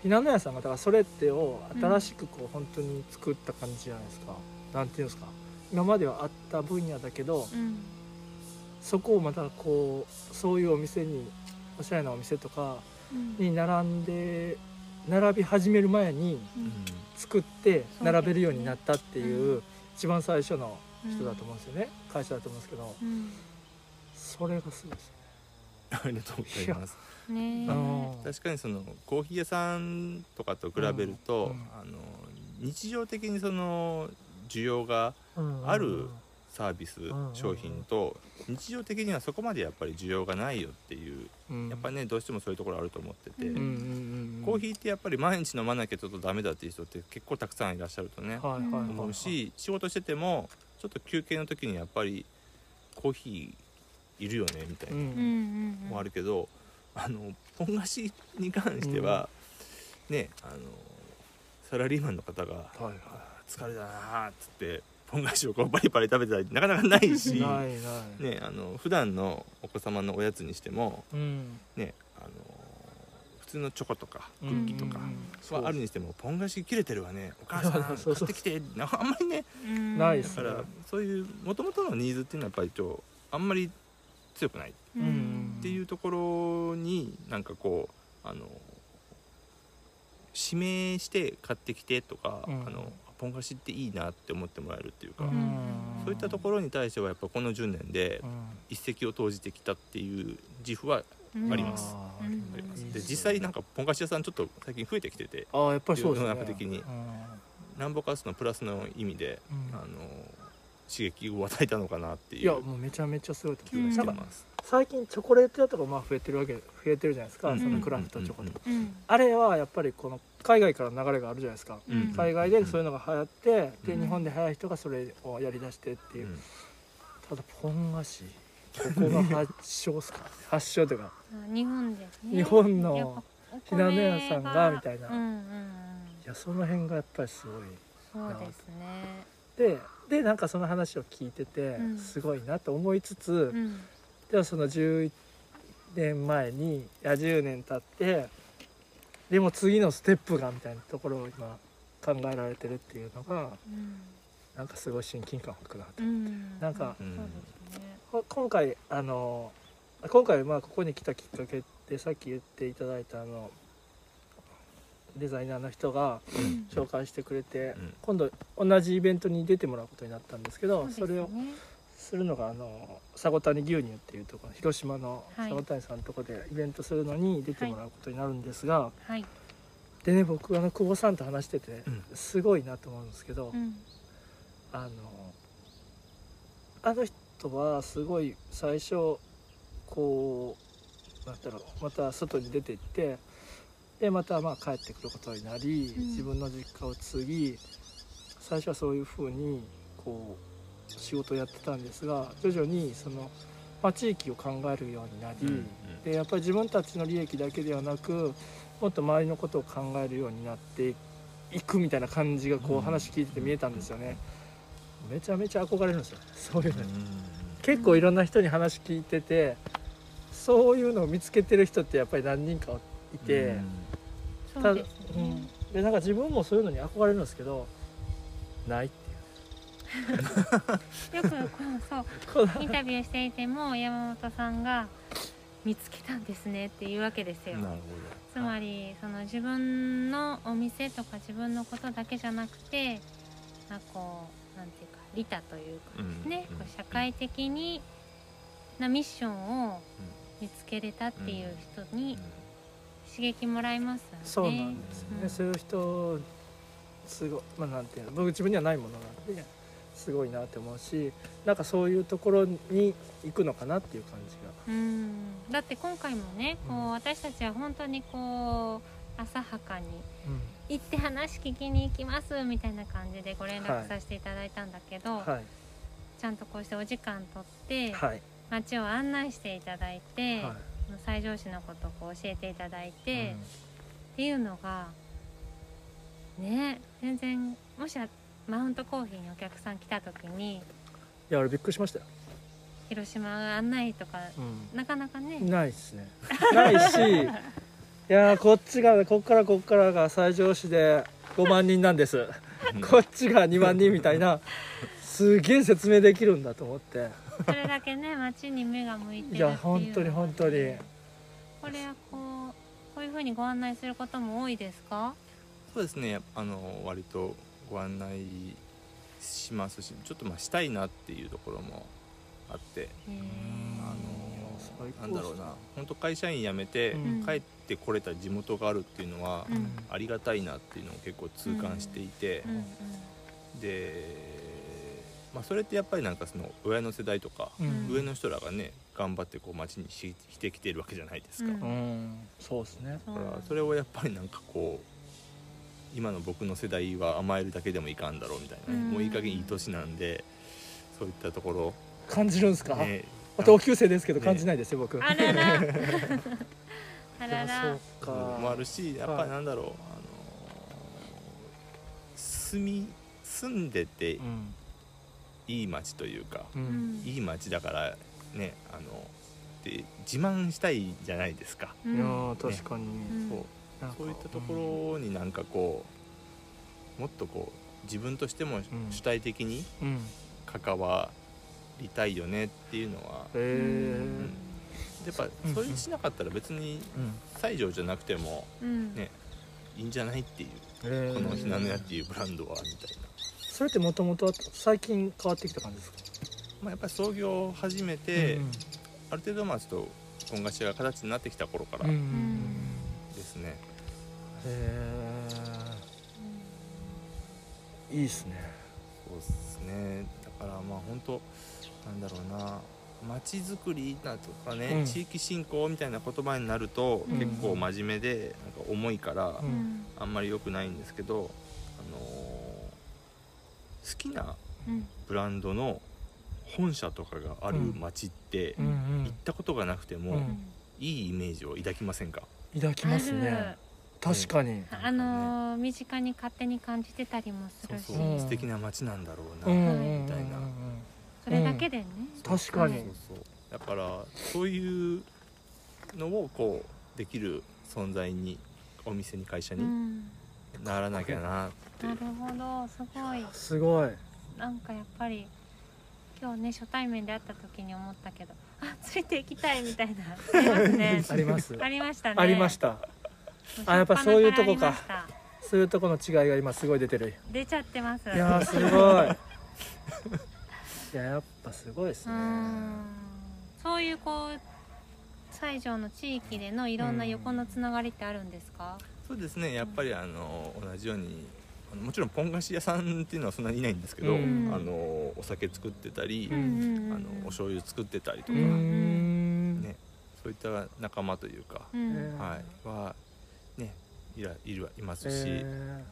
Speaker 1: ひなの屋さんがだからそれってを新しくこう本当に作った感じじゃないですか、なんていうんですか。今まではあった分野だけど
Speaker 2: うん。
Speaker 1: そこをまたこうそういうお店におしゃれなお店とか
Speaker 2: うん。
Speaker 1: に並んで並び始める前に
Speaker 2: うん。
Speaker 1: 作って並べるようになったっていう
Speaker 2: う
Speaker 1: 一番最初の人だと思うんですよね、会社だと思うんですけど。
Speaker 2: うん。
Speaker 1: それがすごいです
Speaker 3: ありがとうございます。
Speaker 2: ね。え
Speaker 1: うん
Speaker 3: 確かにそのコーヒー屋さんとかと比べると、
Speaker 1: うん。
Speaker 3: あの日常的にその需要が
Speaker 1: うん。
Speaker 3: あるサービス、
Speaker 1: ん。
Speaker 3: 商品と日常的にはそこまでやっぱり需要がないよっていう
Speaker 1: うん。
Speaker 3: やっぱねどうしてもそういうところあると思ってて、
Speaker 2: うん。
Speaker 1: うん。うん。うん。
Speaker 3: コーヒーってやっぱり毎日飲まなきゃちょっとダメだっていう人って結構たくさんいらっしゃるとね、
Speaker 1: はいはいはいはい。
Speaker 3: 思うし仕事しててもちょっと休憩の時にやっぱりコーヒいるよねみたいな、
Speaker 1: うん。
Speaker 2: うんうんうん
Speaker 3: もあるけどあのポン菓子に関しては、ねあのサラリーマンの方が
Speaker 1: はいは「
Speaker 3: 疲れたな」っつってポン菓子をこうバリバリ食べてたりなかなかない
Speaker 1: い
Speaker 3: しねあの普段のお子様のおやつにしても
Speaker 1: うん。
Speaker 3: ねあの普通のチョコとかク
Speaker 1: うん。
Speaker 3: ッキーとか
Speaker 1: そう
Speaker 3: はあるにしてもポン菓子切れてるわねお母さん 買ってきてなあんまりね
Speaker 2: うん
Speaker 1: ない
Speaker 3: だからそういうもともとのニーズっていうのはやっぱりちょあんまり強くない
Speaker 2: うん。
Speaker 3: っていうところになんかこうあの指名して買ってきてとか、
Speaker 1: うん。
Speaker 3: あのポン菓子っていいなって思ってもらえるっていうか、
Speaker 1: うん。
Speaker 3: そういったところに対してはやっぱこの10年で
Speaker 1: うん。
Speaker 3: 一石を投じてきたっていう自負は
Speaker 2: うん
Speaker 3: あります。
Speaker 1: あー
Speaker 2: うん。
Speaker 3: あります。
Speaker 1: うん
Speaker 3: で実際なんかポン菓子屋さんちょっと最近増えてきてて
Speaker 1: あーやっぱりそうですね。
Speaker 3: 世の中的に。なんぼかつのプラスの意味で、
Speaker 1: うん。
Speaker 3: あの刺激を与えたのかなっていう。
Speaker 1: いやもうめちゃめちゃすごいと
Speaker 3: 気
Speaker 1: 思うなんか
Speaker 3: がしてます。
Speaker 1: 最近チョコレート屋とかまあ増えてるわけ増えてるじゃないですか、
Speaker 2: うん。
Speaker 1: そのクラフトチョコとか、
Speaker 2: うん。
Speaker 1: あれはやっぱりこの海外からの流れがあるじゃないですか、
Speaker 2: うん。
Speaker 1: 海外でそういうのが流行って、で
Speaker 3: うん。
Speaker 1: 日本で流行る人がそれをやりだしてっていう、
Speaker 3: うん。
Speaker 1: ただポン菓子。ここが発祥ですか 発祥というか。
Speaker 2: あ日本ですね。
Speaker 1: 日本のひな
Speaker 2: 米
Speaker 1: ね屋さんがみたいな。
Speaker 2: うんうんうん。
Speaker 1: いやその辺がやっぱりすごい
Speaker 2: そうですね。
Speaker 1: ででなんかその話を聞いてて、
Speaker 2: うん。
Speaker 1: すごいなと思いつつ、
Speaker 2: うん。
Speaker 1: ではその11年前にいや10年経ってでも次のステップがみたいなところを今考えられてるっていうのが
Speaker 2: うん。
Speaker 1: なんかすごい親近感を湧くなと、
Speaker 2: うん。
Speaker 1: なんか今回あの今回まあここに来たきっかけってさっき言っていただいたあのデザイナーの人が
Speaker 3: うん。
Speaker 1: 紹介してくれて、
Speaker 3: うん。
Speaker 1: 今度同じイベントに出てもらうことになったんですけど
Speaker 2: うですね。
Speaker 1: それをするのがあの佐谷牛乳っていうところ広島の
Speaker 2: はい。
Speaker 1: 佐谷さんのところでイベントするのに出てもらうことになるんですが、
Speaker 2: はい。
Speaker 1: でね僕あの久保さんと話してて
Speaker 3: うん。
Speaker 1: すごいなと思うんですけど、
Speaker 2: うん。
Speaker 1: あのあの人はすごい最初こうなんだろうまた外に出て行ってでまたまあ帰ってくることになり、
Speaker 2: うん。
Speaker 1: 自分の実家を継ぎ最初はそういうふうにこう仕事をやってたんですが徐々にその、まあ、地域を考えるようになり、
Speaker 3: うん
Speaker 1: でやっぱり自分たちの利益だけではなくもっと周りのことを考えるようになっていくみたいな感じがこ
Speaker 3: う
Speaker 1: うん。話聞いてて見えたんですよね。めちゃめちゃ憧れるんですよ そういうの。に
Speaker 3: うん。
Speaker 1: 結構いろんな人に話聞いててそういうのを見つけてる人ってやっぱり何人かいて、
Speaker 2: そうです
Speaker 1: う
Speaker 2: ね。
Speaker 1: ん、でなんか自分もそういうのに憧れるんですけどないって
Speaker 2: よくこうそうインタビューしていても山本さんが見つけたんですねっていうわけですよ。
Speaker 3: なる
Speaker 2: つまりその自分のお店とか自分のことだけじゃなくてまあこうなんていうか利他というか
Speaker 3: うん
Speaker 2: ね、
Speaker 3: うん
Speaker 2: こう社会的になミッションを見つけれたっていう人に刺激もらいますよね。
Speaker 1: そうなんですよね、
Speaker 2: うん。
Speaker 1: そういう人すごいまあなんていうの僕自分にはないものなんですごいなって思うしなんかそういうところに行くのかなっていう感じが。
Speaker 2: うん。だって今回もねこ
Speaker 1: う
Speaker 2: うん。私たちは本当にこう浅はかに
Speaker 1: うん。
Speaker 2: 行って話聞きに行きますみたいな感じでご連
Speaker 1: はい。
Speaker 2: 絡させていただいたんだけど、
Speaker 1: はい。
Speaker 2: ちゃんとこうしてお時間とって
Speaker 1: はい。
Speaker 2: 街を案内していただいて、
Speaker 1: はい
Speaker 2: 西条市のことをこう教えていただいて、
Speaker 1: うん。
Speaker 2: っていうのがね全然もしマウントコーヒーにお客さん来た時に
Speaker 1: いや俺びっくりしましたよ、
Speaker 2: 広島案内とか
Speaker 1: う
Speaker 2: なかなかね、
Speaker 1: ん、ないっすね。ないしいやーこっちがこっからこっからが西条市で5万人なんです。
Speaker 3: う ん
Speaker 1: こっちが2万人みたいなすげえ説明できるんだと思って
Speaker 2: それだけね街に目が向いてるって
Speaker 1: い
Speaker 2: い
Speaker 1: や本当に本当に。
Speaker 2: これはこうこういうふうにご案内することも多いですか？
Speaker 3: そうですね。あの割とご案内しますしちょっとまあしたいなっていうところもあって。
Speaker 2: へ
Speaker 3: あのなんだろうな。本当会社員辞めて
Speaker 1: うん。
Speaker 3: 帰ってこれた地元があるっていうのは
Speaker 2: ーうん。
Speaker 3: ありがたいなっていうのを結構痛感していて。
Speaker 2: うんうん。
Speaker 3: で、まあ、それってやっぱりなんかその親の世代とか
Speaker 1: うん。
Speaker 3: 上の人らがね頑張ってこう町にししてきてるわけじゃないですか。
Speaker 2: うん。
Speaker 1: うんそうですね。
Speaker 3: だからそれをやっぱりなんかこう今の僕の世代は甘えるだけでもいかんだろうみたいなね、
Speaker 2: うん。
Speaker 3: もういい加減いい年なんでそういったとこ
Speaker 1: 感じるんですか、
Speaker 3: ろ、ね、
Speaker 1: 同級生ですけど感じないですよ僕。
Speaker 2: あらら。あらら。
Speaker 1: そうか。
Speaker 3: もあるしやっぱりなんだろう、あの住み住んでて
Speaker 1: うん
Speaker 3: いい街というか、
Speaker 1: う
Speaker 2: うん。ん
Speaker 3: いい街だからねあので自慢したいじゃないですか、
Speaker 2: うん。
Speaker 1: いやー確かに、
Speaker 2: ん。
Speaker 3: そう。そういったところになんかこうもっとこう自分としても
Speaker 1: ん。
Speaker 3: 主体的に
Speaker 1: うん、うん
Speaker 3: 関わりたいよねっていうのは、
Speaker 1: へえ
Speaker 3: やっぱ
Speaker 1: うん
Speaker 3: それしなかったら別に
Speaker 1: うん。
Speaker 3: 西条じゃなくても
Speaker 2: うん。
Speaker 3: ねいいんじゃないっていうこのひなのやっていうブランドはみたいな、
Speaker 1: それってもともと最近変わってきた感じですか？
Speaker 3: まあ、やっぱり創業を始めて、
Speaker 1: うん
Speaker 3: ある程度まあちょっと本菓子が形になってきた頃から
Speaker 1: うんう
Speaker 3: で
Speaker 1: ん。
Speaker 3: すね、
Speaker 1: へえいいっすね。
Speaker 3: そうですね。だからまあ本当なんだろうな。街づくりだとかね、
Speaker 1: うん。
Speaker 3: 地域振興みたいな言葉になると、
Speaker 2: うん
Speaker 3: 結構真面目でなんか重いから、
Speaker 1: う
Speaker 2: うん。ん
Speaker 3: あんまり良くないんですけど、あのー好きな
Speaker 2: うん。
Speaker 3: ブランドの本社とかがある街って、行ったことがなくても、
Speaker 1: うん。
Speaker 3: いいイメージを抱きませんか？
Speaker 1: 抱きます
Speaker 2: あ
Speaker 1: ね
Speaker 2: る。
Speaker 1: 確かに。
Speaker 2: あのー身近に勝手に感じてたりもするし。
Speaker 3: そう
Speaker 1: う。ん。
Speaker 3: 素敵な街なんだろうな、
Speaker 1: うん
Speaker 3: みたいな。
Speaker 2: それだけでね、
Speaker 1: 確かに
Speaker 3: そうそう。だからそういうのをこうできる存在にお店に会社に
Speaker 2: うん
Speaker 3: ならなきゃな。って、
Speaker 2: なるほどすごい。
Speaker 1: すごい。
Speaker 2: なんかやっぱり今日ね初対面で会った時に思ったけどあついていきたいみたいなありますね。
Speaker 1: あります。
Speaker 2: ありましたね。
Speaker 1: ありました。あやっぱそういうとこか。そういうとこの違いが今すごい出てる。
Speaker 2: 出ちゃってます。
Speaker 1: いやーすごい。いややっぱすごいです
Speaker 2: う
Speaker 1: ね
Speaker 2: ん。そういうこう西条の地域でのいろんな横のつながりってあるんですか、
Speaker 3: そうですねやっぱりあの同じようにあのもちろんポン菓子屋さんっていうのはそんなにいないんですけど、
Speaker 1: うん。
Speaker 3: あのお酒作ってたり、
Speaker 1: うん
Speaker 3: あのお醤油作ってたりとか、
Speaker 1: ん
Speaker 3: ねそういった仲間というか、
Speaker 2: うん。
Speaker 1: え
Speaker 3: はいはねいらいるいますし、
Speaker 1: え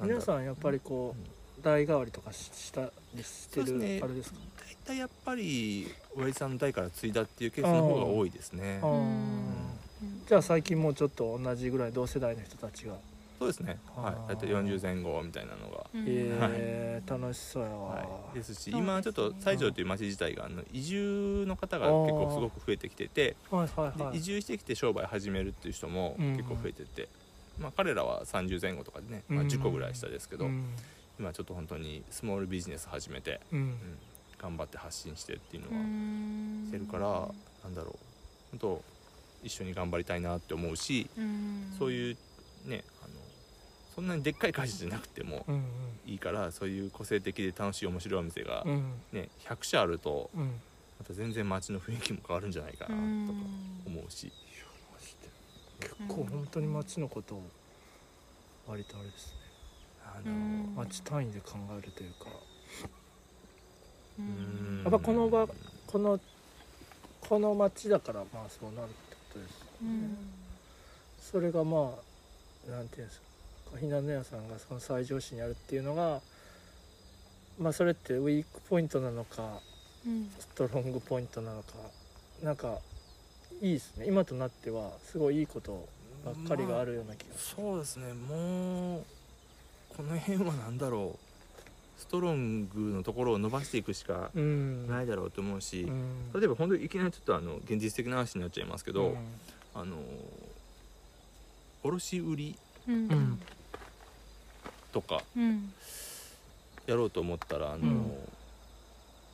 Speaker 1: ー。皆さんやっぱりこう代替わりとかししたりしてる
Speaker 3: ね
Speaker 1: あれですか？
Speaker 3: 大体やっぱり親父さんの代から継いだっていうケースの方が多いですね
Speaker 1: じゃあ最近もうちょっと同じぐらい同世代の人たちが。
Speaker 3: そうですね。はい。大体40前後みたいなのが、
Speaker 2: うん。
Speaker 1: えー楽しそうやわ、
Speaker 3: はい、ですし今ちょっと西条という町自体があの移住の方が結構すごく増えてきてて
Speaker 1: はいはいはい。
Speaker 3: で移住してきて商売始めるっていう人も
Speaker 1: うん。
Speaker 3: 結構増えてて、まあ、彼らは30前後とかでね、まあ、
Speaker 1: うん。
Speaker 3: 10個ぐらい下ですけど、
Speaker 1: うん。
Speaker 3: 今ちょっと本当にスモールビジネス始めて、
Speaker 1: うん。
Speaker 3: うん。頑張って発信してっていうの
Speaker 2: う
Speaker 3: は
Speaker 2: ん。
Speaker 3: してるから、なんだろう。本当一緒に頑張りたいなって思うし、
Speaker 2: うん。
Speaker 3: そういうねあのそんなにでっかい会社じゃなくても
Speaker 1: うん
Speaker 3: いいからそういう個性的で楽しい面白いお店が、
Speaker 1: うん。
Speaker 3: ね、100社あると
Speaker 1: うん。
Speaker 3: また全然街の雰囲気も変わるんじゃないかなとか思うし、
Speaker 1: 結構本当に街のことを割とあれですね。
Speaker 3: あの
Speaker 2: うん。
Speaker 1: 街単位で考えるというか。
Speaker 2: うん。
Speaker 1: やっぱこの場このこの街だからまあそうなることです。
Speaker 2: うん。
Speaker 1: それがまあなんていうんですかひなの屋さんがその最上市にあるっていうのがまあそれってウィークポイントなのか
Speaker 2: うん。
Speaker 1: ストロングポイントなのかなんかいいですね。今となってはすごいいいことばっかりがあるような気が。す
Speaker 3: そうですね。もうこの辺は何だろうストロングのところを伸ばしていくしかないだろうと思うし、
Speaker 1: うん。
Speaker 3: 例えば本当にいきなりちょっとあの現実的な話になっちゃいますけど、
Speaker 1: うん。
Speaker 3: あの卸売とか
Speaker 2: うん。
Speaker 3: やろうと思ったらあの、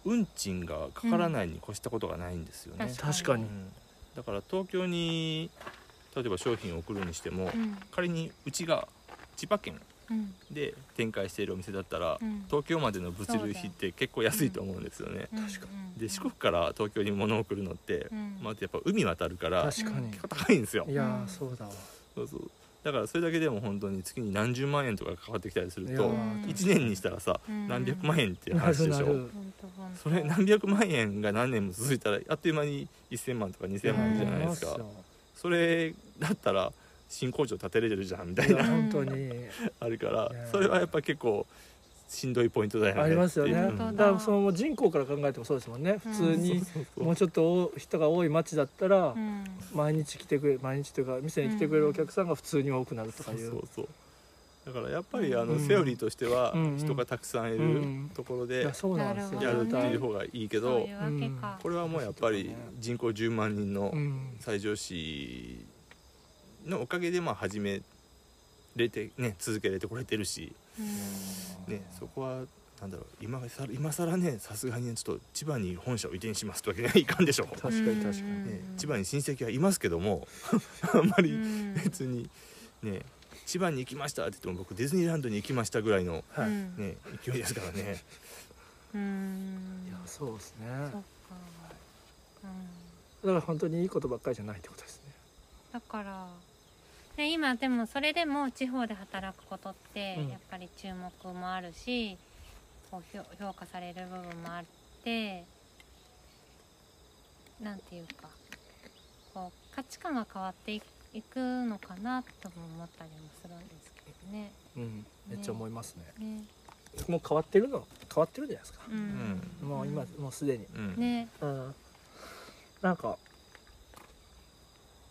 Speaker 1: うん。
Speaker 3: 運賃がかからないに越したことがないんですよね、
Speaker 2: うん。
Speaker 1: 確かに。
Speaker 3: うん。だから東京に例えば商品を送るにしても、
Speaker 2: うん。
Speaker 3: 仮にうちが千葉県
Speaker 2: うん
Speaker 3: で展開しているお店だったら、
Speaker 2: うん。
Speaker 3: 東京までの物流費って結構安いと思うんですよね、
Speaker 1: 確か
Speaker 3: で四国から東京に物を送るのって、
Speaker 2: うん。
Speaker 3: まあ、やっぱ海渡るから
Speaker 1: 確かに。
Speaker 3: 結構高いんですよ。
Speaker 1: いやそうだわ。
Speaker 3: そうそう。だからそれだけでも本当に月に何十万円とかかかってきたりすると
Speaker 1: ー
Speaker 3: 1年にしたらさ
Speaker 2: うん。
Speaker 3: 何百万円っていう
Speaker 1: な
Speaker 3: 話でしょ。それ何百万円が何年も続いたらあっという間に1000万とか2000万じゃないですか。
Speaker 1: うん
Speaker 3: それだったら新工場建てれるじゃんみたいな。
Speaker 1: 本当に。
Speaker 3: あるからそれはやっぱ結構しんどいポイントだよね。
Speaker 1: ありますよね、
Speaker 2: だ。
Speaker 1: だからその人口から考えてもそうですもんね。普通に
Speaker 3: そうそうそう
Speaker 1: もうちょっと多人が多い町だったら
Speaker 2: うん。
Speaker 1: 毎日来てくれ毎日というか店に来てくれるお客さんが普通に多くなるとか
Speaker 3: そう。
Speaker 1: いう
Speaker 3: そうそう。だからやっぱりあの、
Speaker 1: うん
Speaker 3: セオリーとしては
Speaker 1: うん
Speaker 3: 人がたくさんい
Speaker 1: うん
Speaker 3: るところで
Speaker 1: いやそうなんですよ。
Speaker 3: やるっていう
Speaker 1: 方
Speaker 3: 方がいいけどこれはもうやっぱり人口10万人の
Speaker 1: うん。
Speaker 3: 西条市のおかげでまあ始めれてね続けれてこれてるし、
Speaker 2: うん。
Speaker 3: ね、そこはなんだろう。今さ今更ねさすがにちょっと千葉に本社を移転しますとわけにはいかんでしょう、
Speaker 1: 確かに確かに。
Speaker 2: うん。
Speaker 3: ね、千葉に親戚はいますけども あんまり
Speaker 2: うん。
Speaker 3: 別にね千葉に行きましたって言っても僕ディズニーランドに行きましたぐらいの、
Speaker 1: はい、
Speaker 3: ね、勢いですからね。
Speaker 2: うん。
Speaker 1: やそうですね。
Speaker 2: そっか。うん。
Speaker 1: だから本当にいいことばっかりじゃないってことですね。
Speaker 2: だからで今でもそれでも地方で働くことって
Speaker 1: うん。
Speaker 2: やっぱり注目もあるし、こう評評価される部分もあってなんていうかこう価値観が変わっていいくのかなとも思ったりもするんですけどね。
Speaker 1: うん。めっちゃ思いますね。
Speaker 2: ね。
Speaker 1: もう変わってるの変わってるじゃないですか。
Speaker 2: う、ん。
Speaker 1: もう今もうすでに。
Speaker 3: うん。
Speaker 2: ね。
Speaker 1: うん。なんか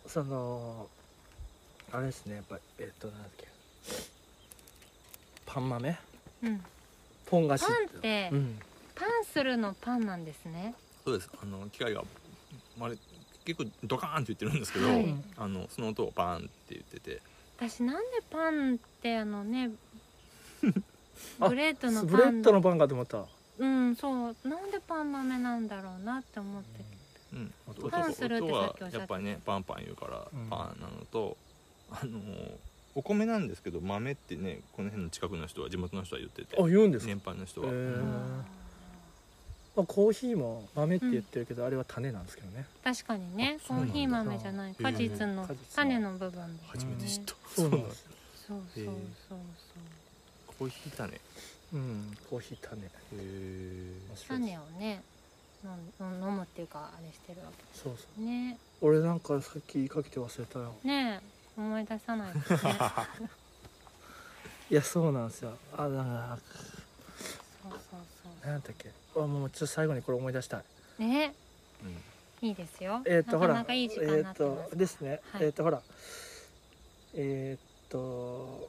Speaker 1: そのあれですねやっぱりえっとなんだっけ。パン豆？
Speaker 2: うん、
Speaker 1: ポン菓子
Speaker 2: パンって
Speaker 1: うん。
Speaker 2: パンするのパンなんですね。
Speaker 3: そうです。あの機械があれ結構ドカーンって言ってるんですけど、
Speaker 2: はい。
Speaker 3: あのその音をパーンって言ってて。
Speaker 2: 私なんでパンってあのね
Speaker 1: あ
Speaker 2: ブレッドの
Speaker 1: ブレ
Speaker 2: パン
Speaker 1: ッドのパンかと思った。
Speaker 2: うんそう。なんでパン豆なんだろうなって思って。
Speaker 3: うん、
Speaker 1: 音
Speaker 3: 音
Speaker 2: パンするってさっきおっしゃって
Speaker 3: やっぱりねパンパン言うから
Speaker 1: うん。
Speaker 3: パンなのと、あのお米なんですけど豆ってねこの辺の近くの人は地元の人は言ってて
Speaker 1: あ言うんですか、
Speaker 3: 年配の人は、
Speaker 1: へー。
Speaker 3: うん。
Speaker 1: まあ、コーヒーも豆って言ってるけど、あれは種なんですけどね。
Speaker 2: 確かにね。コーヒー豆じゃない果実の種の部分だ
Speaker 3: 初めて知った、
Speaker 1: そうなんです
Speaker 2: そうそうそうそう。
Speaker 3: コーヒー種。へ
Speaker 1: うんコーヒー種。
Speaker 3: え
Speaker 1: 面白いです。
Speaker 2: 種をね飲むっていうかあれしてるわ
Speaker 1: そうそう。
Speaker 2: けね。
Speaker 1: 俺なんかさっき言いかけて忘れたよ。
Speaker 2: ねえ思い出さないですね。
Speaker 1: いやそうなんですよ。あだか
Speaker 2: そうそうそ
Speaker 1: らなんだっけ？あもうちょっと最後にこれ思い出したい。う
Speaker 2: ね
Speaker 3: うん。
Speaker 2: いいですよ。
Speaker 1: えっ、とほら
Speaker 2: なかなかいい時間になってます。
Speaker 1: えっ、とですね、
Speaker 2: はい。
Speaker 1: えっ、とほら。えっ、と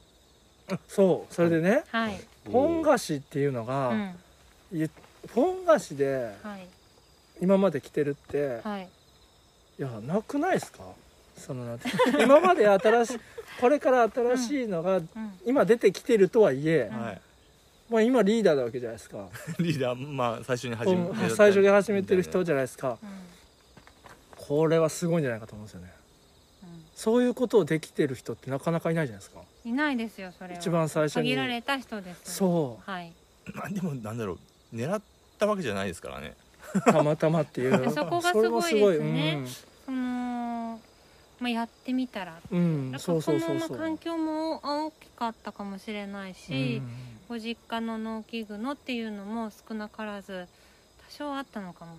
Speaker 1: あそうそれでね、
Speaker 2: はい。
Speaker 1: 本菓子っていうのが、
Speaker 2: うん。
Speaker 1: ゆ本菓子で
Speaker 2: はい。
Speaker 1: 今まで来てるって、
Speaker 2: はい。
Speaker 1: いやなくないですか？そのなんて今まで新しいこれから新しいのが
Speaker 2: うん。
Speaker 1: 今出てきてるとはいえ、まあ、今リーダーなわけじゃないですか。
Speaker 3: リーダーまあ最初に始め
Speaker 1: 本最初に始めてる人じゃないですか。
Speaker 2: うん。
Speaker 1: これはすごいんじゃないかと思うんですよね。
Speaker 2: うん。
Speaker 1: そういうことをできてる人ってなかなかいないじゃないですか。
Speaker 2: いないですよそれは。
Speaker 1: 一番最初に。
Speaker 2: 限られた人です
Speaker 1: そう。
Speaker 2: はい。
Speaker 3: まあでもなんだろう狙ったわけじゃないですからね。
Speaker 1: たまたまっていう。
Speaker 2: そこがすごいですね。そのまあやってみたら。
Speaker 1: そ
Speaker 2: の環境も大きかったかもしれないし、
Speaker 1: うん。
Speaker 2: ご実家の農機具のっていうのも少なからず多少あったのかも。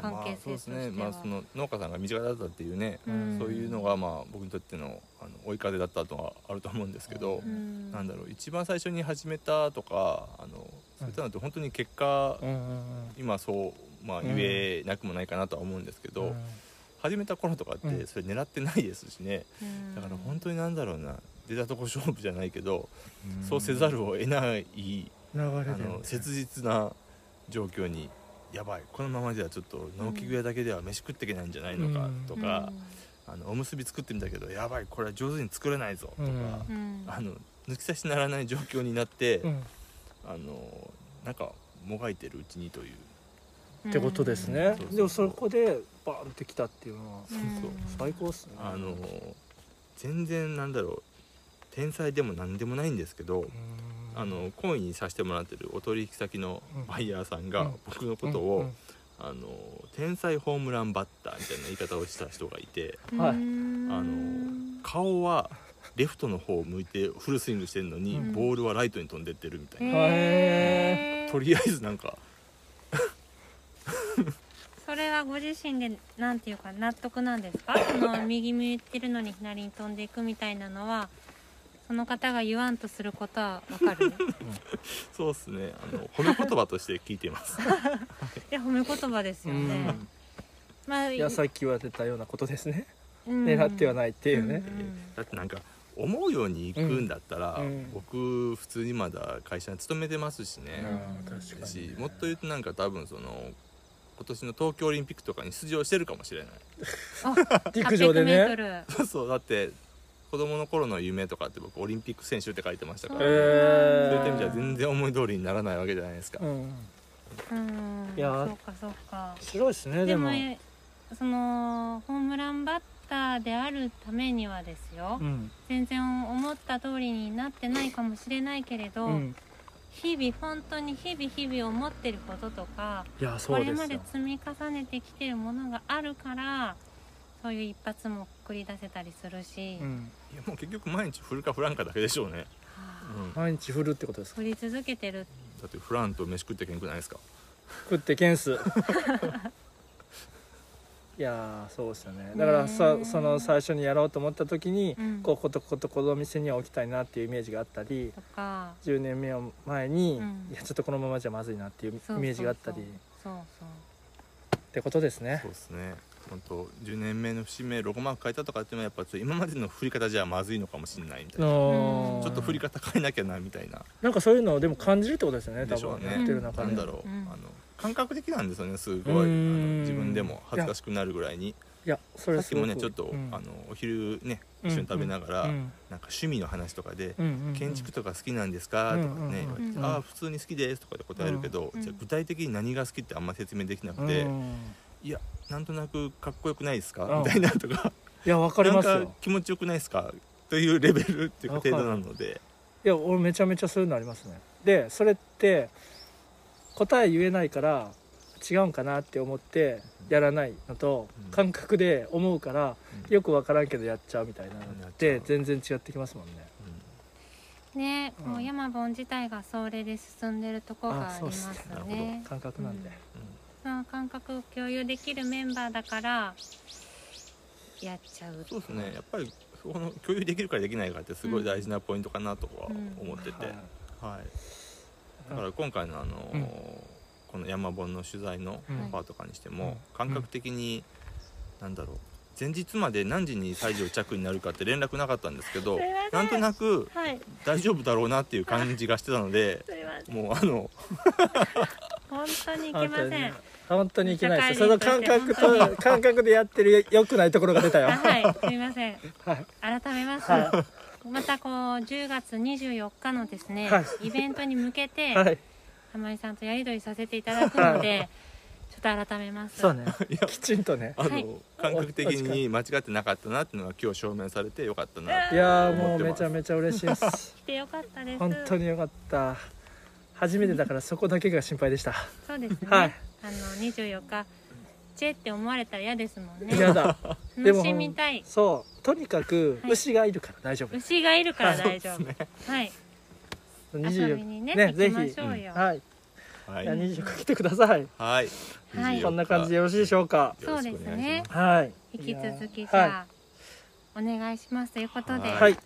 Speaker 2: 関係性としては、
Speaker 3: まあそうですね。まあその農家さんが身近だったっていうね、
Speaker 2: うん。
Speaker 3: そういうのがまあ僕にとってのあの追い風だったとはあると思うんですけど、
Speaker 2: うん。
Speaker 3: なんだろう。一番最初に始めたとかあのそういったのって本当に結果、
Speaker 1: うんうん。
Speaker 3: 今そう、まあ、言えなくもないかなとは思うんですけど、
Speaker 1: うん
Speaker 3: 始めた頃とかっ
Speaker 1: うん。
Speaker 3: てそれ狙ってないですしね、
Speaker 2: うん。
Speaker 3: だから本当になんだろうな。出たとこ勝負じゃないけど、
Speaker 1: うん。
Speaker 3: そうせざるを得ない
Speaker 1: 流れ
Speaker 3: あ
Speaker 1: で
Speaker 3: の切実な状況にやばいこのままではちょっと農機具屋だけでは飯食っていけないんじゃないのかとか、あのおむすび作ってみたけどやばいこれは上手に作れないぞとか、あの抜き差しならない状況になって、
Speaker 1: うん。
Speaker 3: あのなんかもがいてるうちにという
Speaker 1: ってことですね。
Speaker 3: うん。そうそう
Speaker 1: でもそこでバーンってきたっていうのは
Speaker 2: うん
Speaker 3: そう。
Speaker 1: 最高っすね。
Speaker 3: あの全然なんだろう。天才でも何でもないんですけど、
Speaker 1: うん。
Speaker 3: あのコインにさせてもらってるお取引先の
Speaker 1: うん。
Speaker 3: バイヤーさんが
Speaker 1: うん。
Speaker 3: 僕のことを、
Speaker 1: うん。うん。
Speaker 3: あの天才ホームランバッターみたいな言い方をした人がいて
Speaker 1: はい。
Speaker 2: うん
Speaker 3: あの顔はレフトの方を向いてフルスイングしてるのに、
Speaker 2: うん。
Speaker 3: ボールはライトに飛んでってるみたいな、とりあえずなんか
Speaker 2: それはご自身でなんていうか納得なんですか？その右向いてるのに左に飛んでいくみたいなのはその方が言わんとすることはわかるい
Speaker 3: そうですね。あの褒め言葉として聞いています。
Speaker 2: や褒め言葉ですよね。まあ
Speaker 1: いやさっき言われたようなことですね、
Speaker 2: うん。
Speaker 1: 狙ってはないっていうね、
Speaker 2: ん
Speaker 3: だってなんか思うように行くんだったら、
Speaker 1: うん。うん。
Speaker 3: 僕普通にまだ会社に勤めてますしね、
Speaker 1: うん確かに
Speaker 3: しもっと言うとなんか多分その今年の東京オリンピックとかに出場してるかもしれない。
Speaker 1: 陸上でね。
Speaker 2: 800m
Speaker 3: そうそうだって子供の頃の夢とかって僕オリンピック選手って書いてましたから、
Speaker 1: え
Speaker 3: そうい
Speaker 1: ー
Speaker 3: った意味では全然思い通りにならないわけじゃないですか、
Speaker 1: うん。
Speaker 2: うん。
Speaker 1: いや
Speaker 2: そうかそうか。
Speaker 1: 白いですね
Speaker 2: でも
Speaker 1: でも。
Speaker 2: そのホームランバッターであるためにはですよ、
Speaker 1: うん。
Speaker 2: 全然思った通りになってないかもしれないけれど、
Speaker 1: うん
Speaker 2: 日々本当に日々日々思ってることとか
Speaker 1: いや
Speaker 2: これまで積み重ねてきてるものがあるからそういう一発も繰り出せたりするし、
Speaker 1: うん。
Speaker 3: いやもう結局毎日振るか振らんかだけでしょうね、
Speaker 2: はあ。
Speaker 3: うん、だ
Speaker 1: 毎日振るってことですか？
Speaker 2: 振り続けてる。
Speaker 3: って振らんと飯食ってけんくないですか？
Speaker 1: 食ってケンスいやーそうですよね。だからさその最初にやろうと思った時に、
Speaker 2: うん。
Speaker 1: こうことことこの店には置きたいなっていうイメージがあったり
Speaker 2: とか。
Speaker 1: 10年目を前に、
Speaker 2: うん。
Speaker 1: いやちょっとこのままじゃまずいなっていうイメージがあったり
Speaker 2: そうそう
Speaker 1: ってことですね。
Speaker 3: そうですね。本当10年目の節目ロゴマーク変えたとかっていうのはやっぱ今までの振り方じゃまずいのかもしれないみたいな。
Speaker 1: の
Speaker 3: ちょっと振り方変えなきゃなみたいな。
Speaker 1: なんかそういうのをでも感じるってことですよね多
Speaker 3: でしょうね。
Speaker 1: 分やってる中で。
Speaker 3: なんだろう、
Speaker 2: うん。
Speaker 3: あの感覚的なんですよねすごい。あの自分でも恥ずかしくなるぐらいに。
Speaker 1: いやそ
Speaker 3: さっきもねちょっと、
Speaker 1: うん。
Speaker 3: あのお昼ね
Speaker 1: うん
Speaker 3: 一緒に食べながら、
Speaker 1: うん
Speaker 3: なんか趣味の話とかで、
Speaker 1: うんうんうん。
Speaker 3: 建築とか好きなんですか?」とかね、
Speaker 1: うんうんうん。
Speaker 3: 言われて
Speaker 2: うん。
Speaker 3: ああ普通に好きです」とかで答えるけど、
Speaker 2: うん
Speaker 3: じゃあ具体的に何が好きってあんま説明できなく
Speaker 1: う
Speaker 3: て、
Speaker 1: ん。
Speaker 3: いやなんとなくかっこよくないですか、
Speaker 1: うん。
Speaker 3: みたいなとか。
Speaker 1: いやわかります
Speaker 3: なんか
Speaker 1: よ
Speaker 3: 気持ちよくないですか？というレベルっていうか程度なので。
Speaker 1: いや俺めちゃめちゃそういうのありますね。でそれって答え言えないから違うんかなって思ってやらないのと、
Speaker 3: うん。
Speaker 1: 感覚で思うから
Speaker 3: うん。
Speaker 1: よくわからんけどやっちゃうみたいなのって
Speaker 3: う
Speaker 1: 全然違ってきますもんね。
Speaker 2: ね、
Speaker 1: うん。
Speaker 2: もう山本自体がそれで進んでるとこがあります
Speaker 3: ね。
Speaker 1: 感覚なんで、
Speaker 2: うん。その感覚を共有できるメンバーだからやっちゃう。
Speaker 3: そうですね。やっぱりその共有できるかできないかってすごい大事なポイントかなとは思ってて、
Speaker 1: はい。
Speaker 3: はい、だから今回のあの、
Speaker 1: うん。
Speaker 3: この山本の取材の
Speaker 1: うん。
Speaker 3: パーとかにしても、
Speaker 1: うん
Speaker 3: 感覚的に、なんだろう前日まで何時に西条着になるかって連絡なかったんですけどなんとなく
Speaker 2: はい。
Speaker 3: 大丈夫だろうなっていう感じがしてたので もうあの
Speaker 2: 本当にいけません。
Speaker 1: 本当にいけないです。その感覚と 感覚でやってる良くないところが出たよ。
Speaker 2: あはい。すみません。
Speaker 1: はい。
Speaker 2: 改めます、
Speaker 1: は
Speaker 2: またこう10月24日のですね、
Speaker 1: は
Speaker 2: イベントに向けて、
Speaker 1: はい。
Speaker 2: 玉井さんとやり取りさせていただくので、ちょっと改めます。
Speaker 1: そうね。きちんとね。
Speaker 3: あの、
Speaker 2: はい。
Speaker 3: 感覚的に間違ってなかったなっていうのが今日証明されてよかったなって
Speaker 1: いやーもうめちゃめちゃ嬉しいです。
Speaker 2: 来てよかったです。
Speaker 1: 本当によかった。初めてだからそこだけが心配でした。
Speaker 2: そうですね、
Speaker 1: はい。
Speaker 2: あの24日チェって思われたら嫌ですもんね。
Speaker 1: 嫌だ。でも
Speaker 2: 楽しみたい。
Speaker 1: そうとにかく
Speaker 2: はい。
Speaker 1: 牛がいるから大丈夫。です、
Speaker 2: 牛がいるから大丈夫、はい。
Speaker 1: 24
Speaker 2: 遊びにね
Speaker 1: ねぜひ。はい、
Speaker 3: はい。
Speaker 1: いや24日来てください。
Speaker 3: はい、
Speaker 2: はい。
Speaker 3: 24
Speaker 1: こんな感じでよろしいでしょうか
Speaker 3: よろしくお願いします。
Speaker 1: はい。
Speaker 2: 引き続きじ
Speaker 1: は
Speaker 2: ゃあ、お願いしますということで、
Speaker 1: い、
Speaker 3: は
Speaker 1: はいい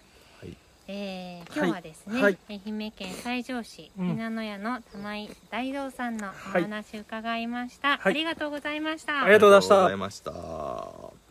Speaker 2: えー今日はですね、
Speaker 1: はい。
Speaker 2: 愛媛県西条市
Speaker 1: うん。
Speaker 2: 皆野屋の玉井大道さんのお
Speaker 1: はい。
Speaker 2: 話伺いました、
Speaker 1: はい。
Speaker 2: ありがとうございました、
Speaker 1: ありがとうございました。
Speaker 3: ありがとうございました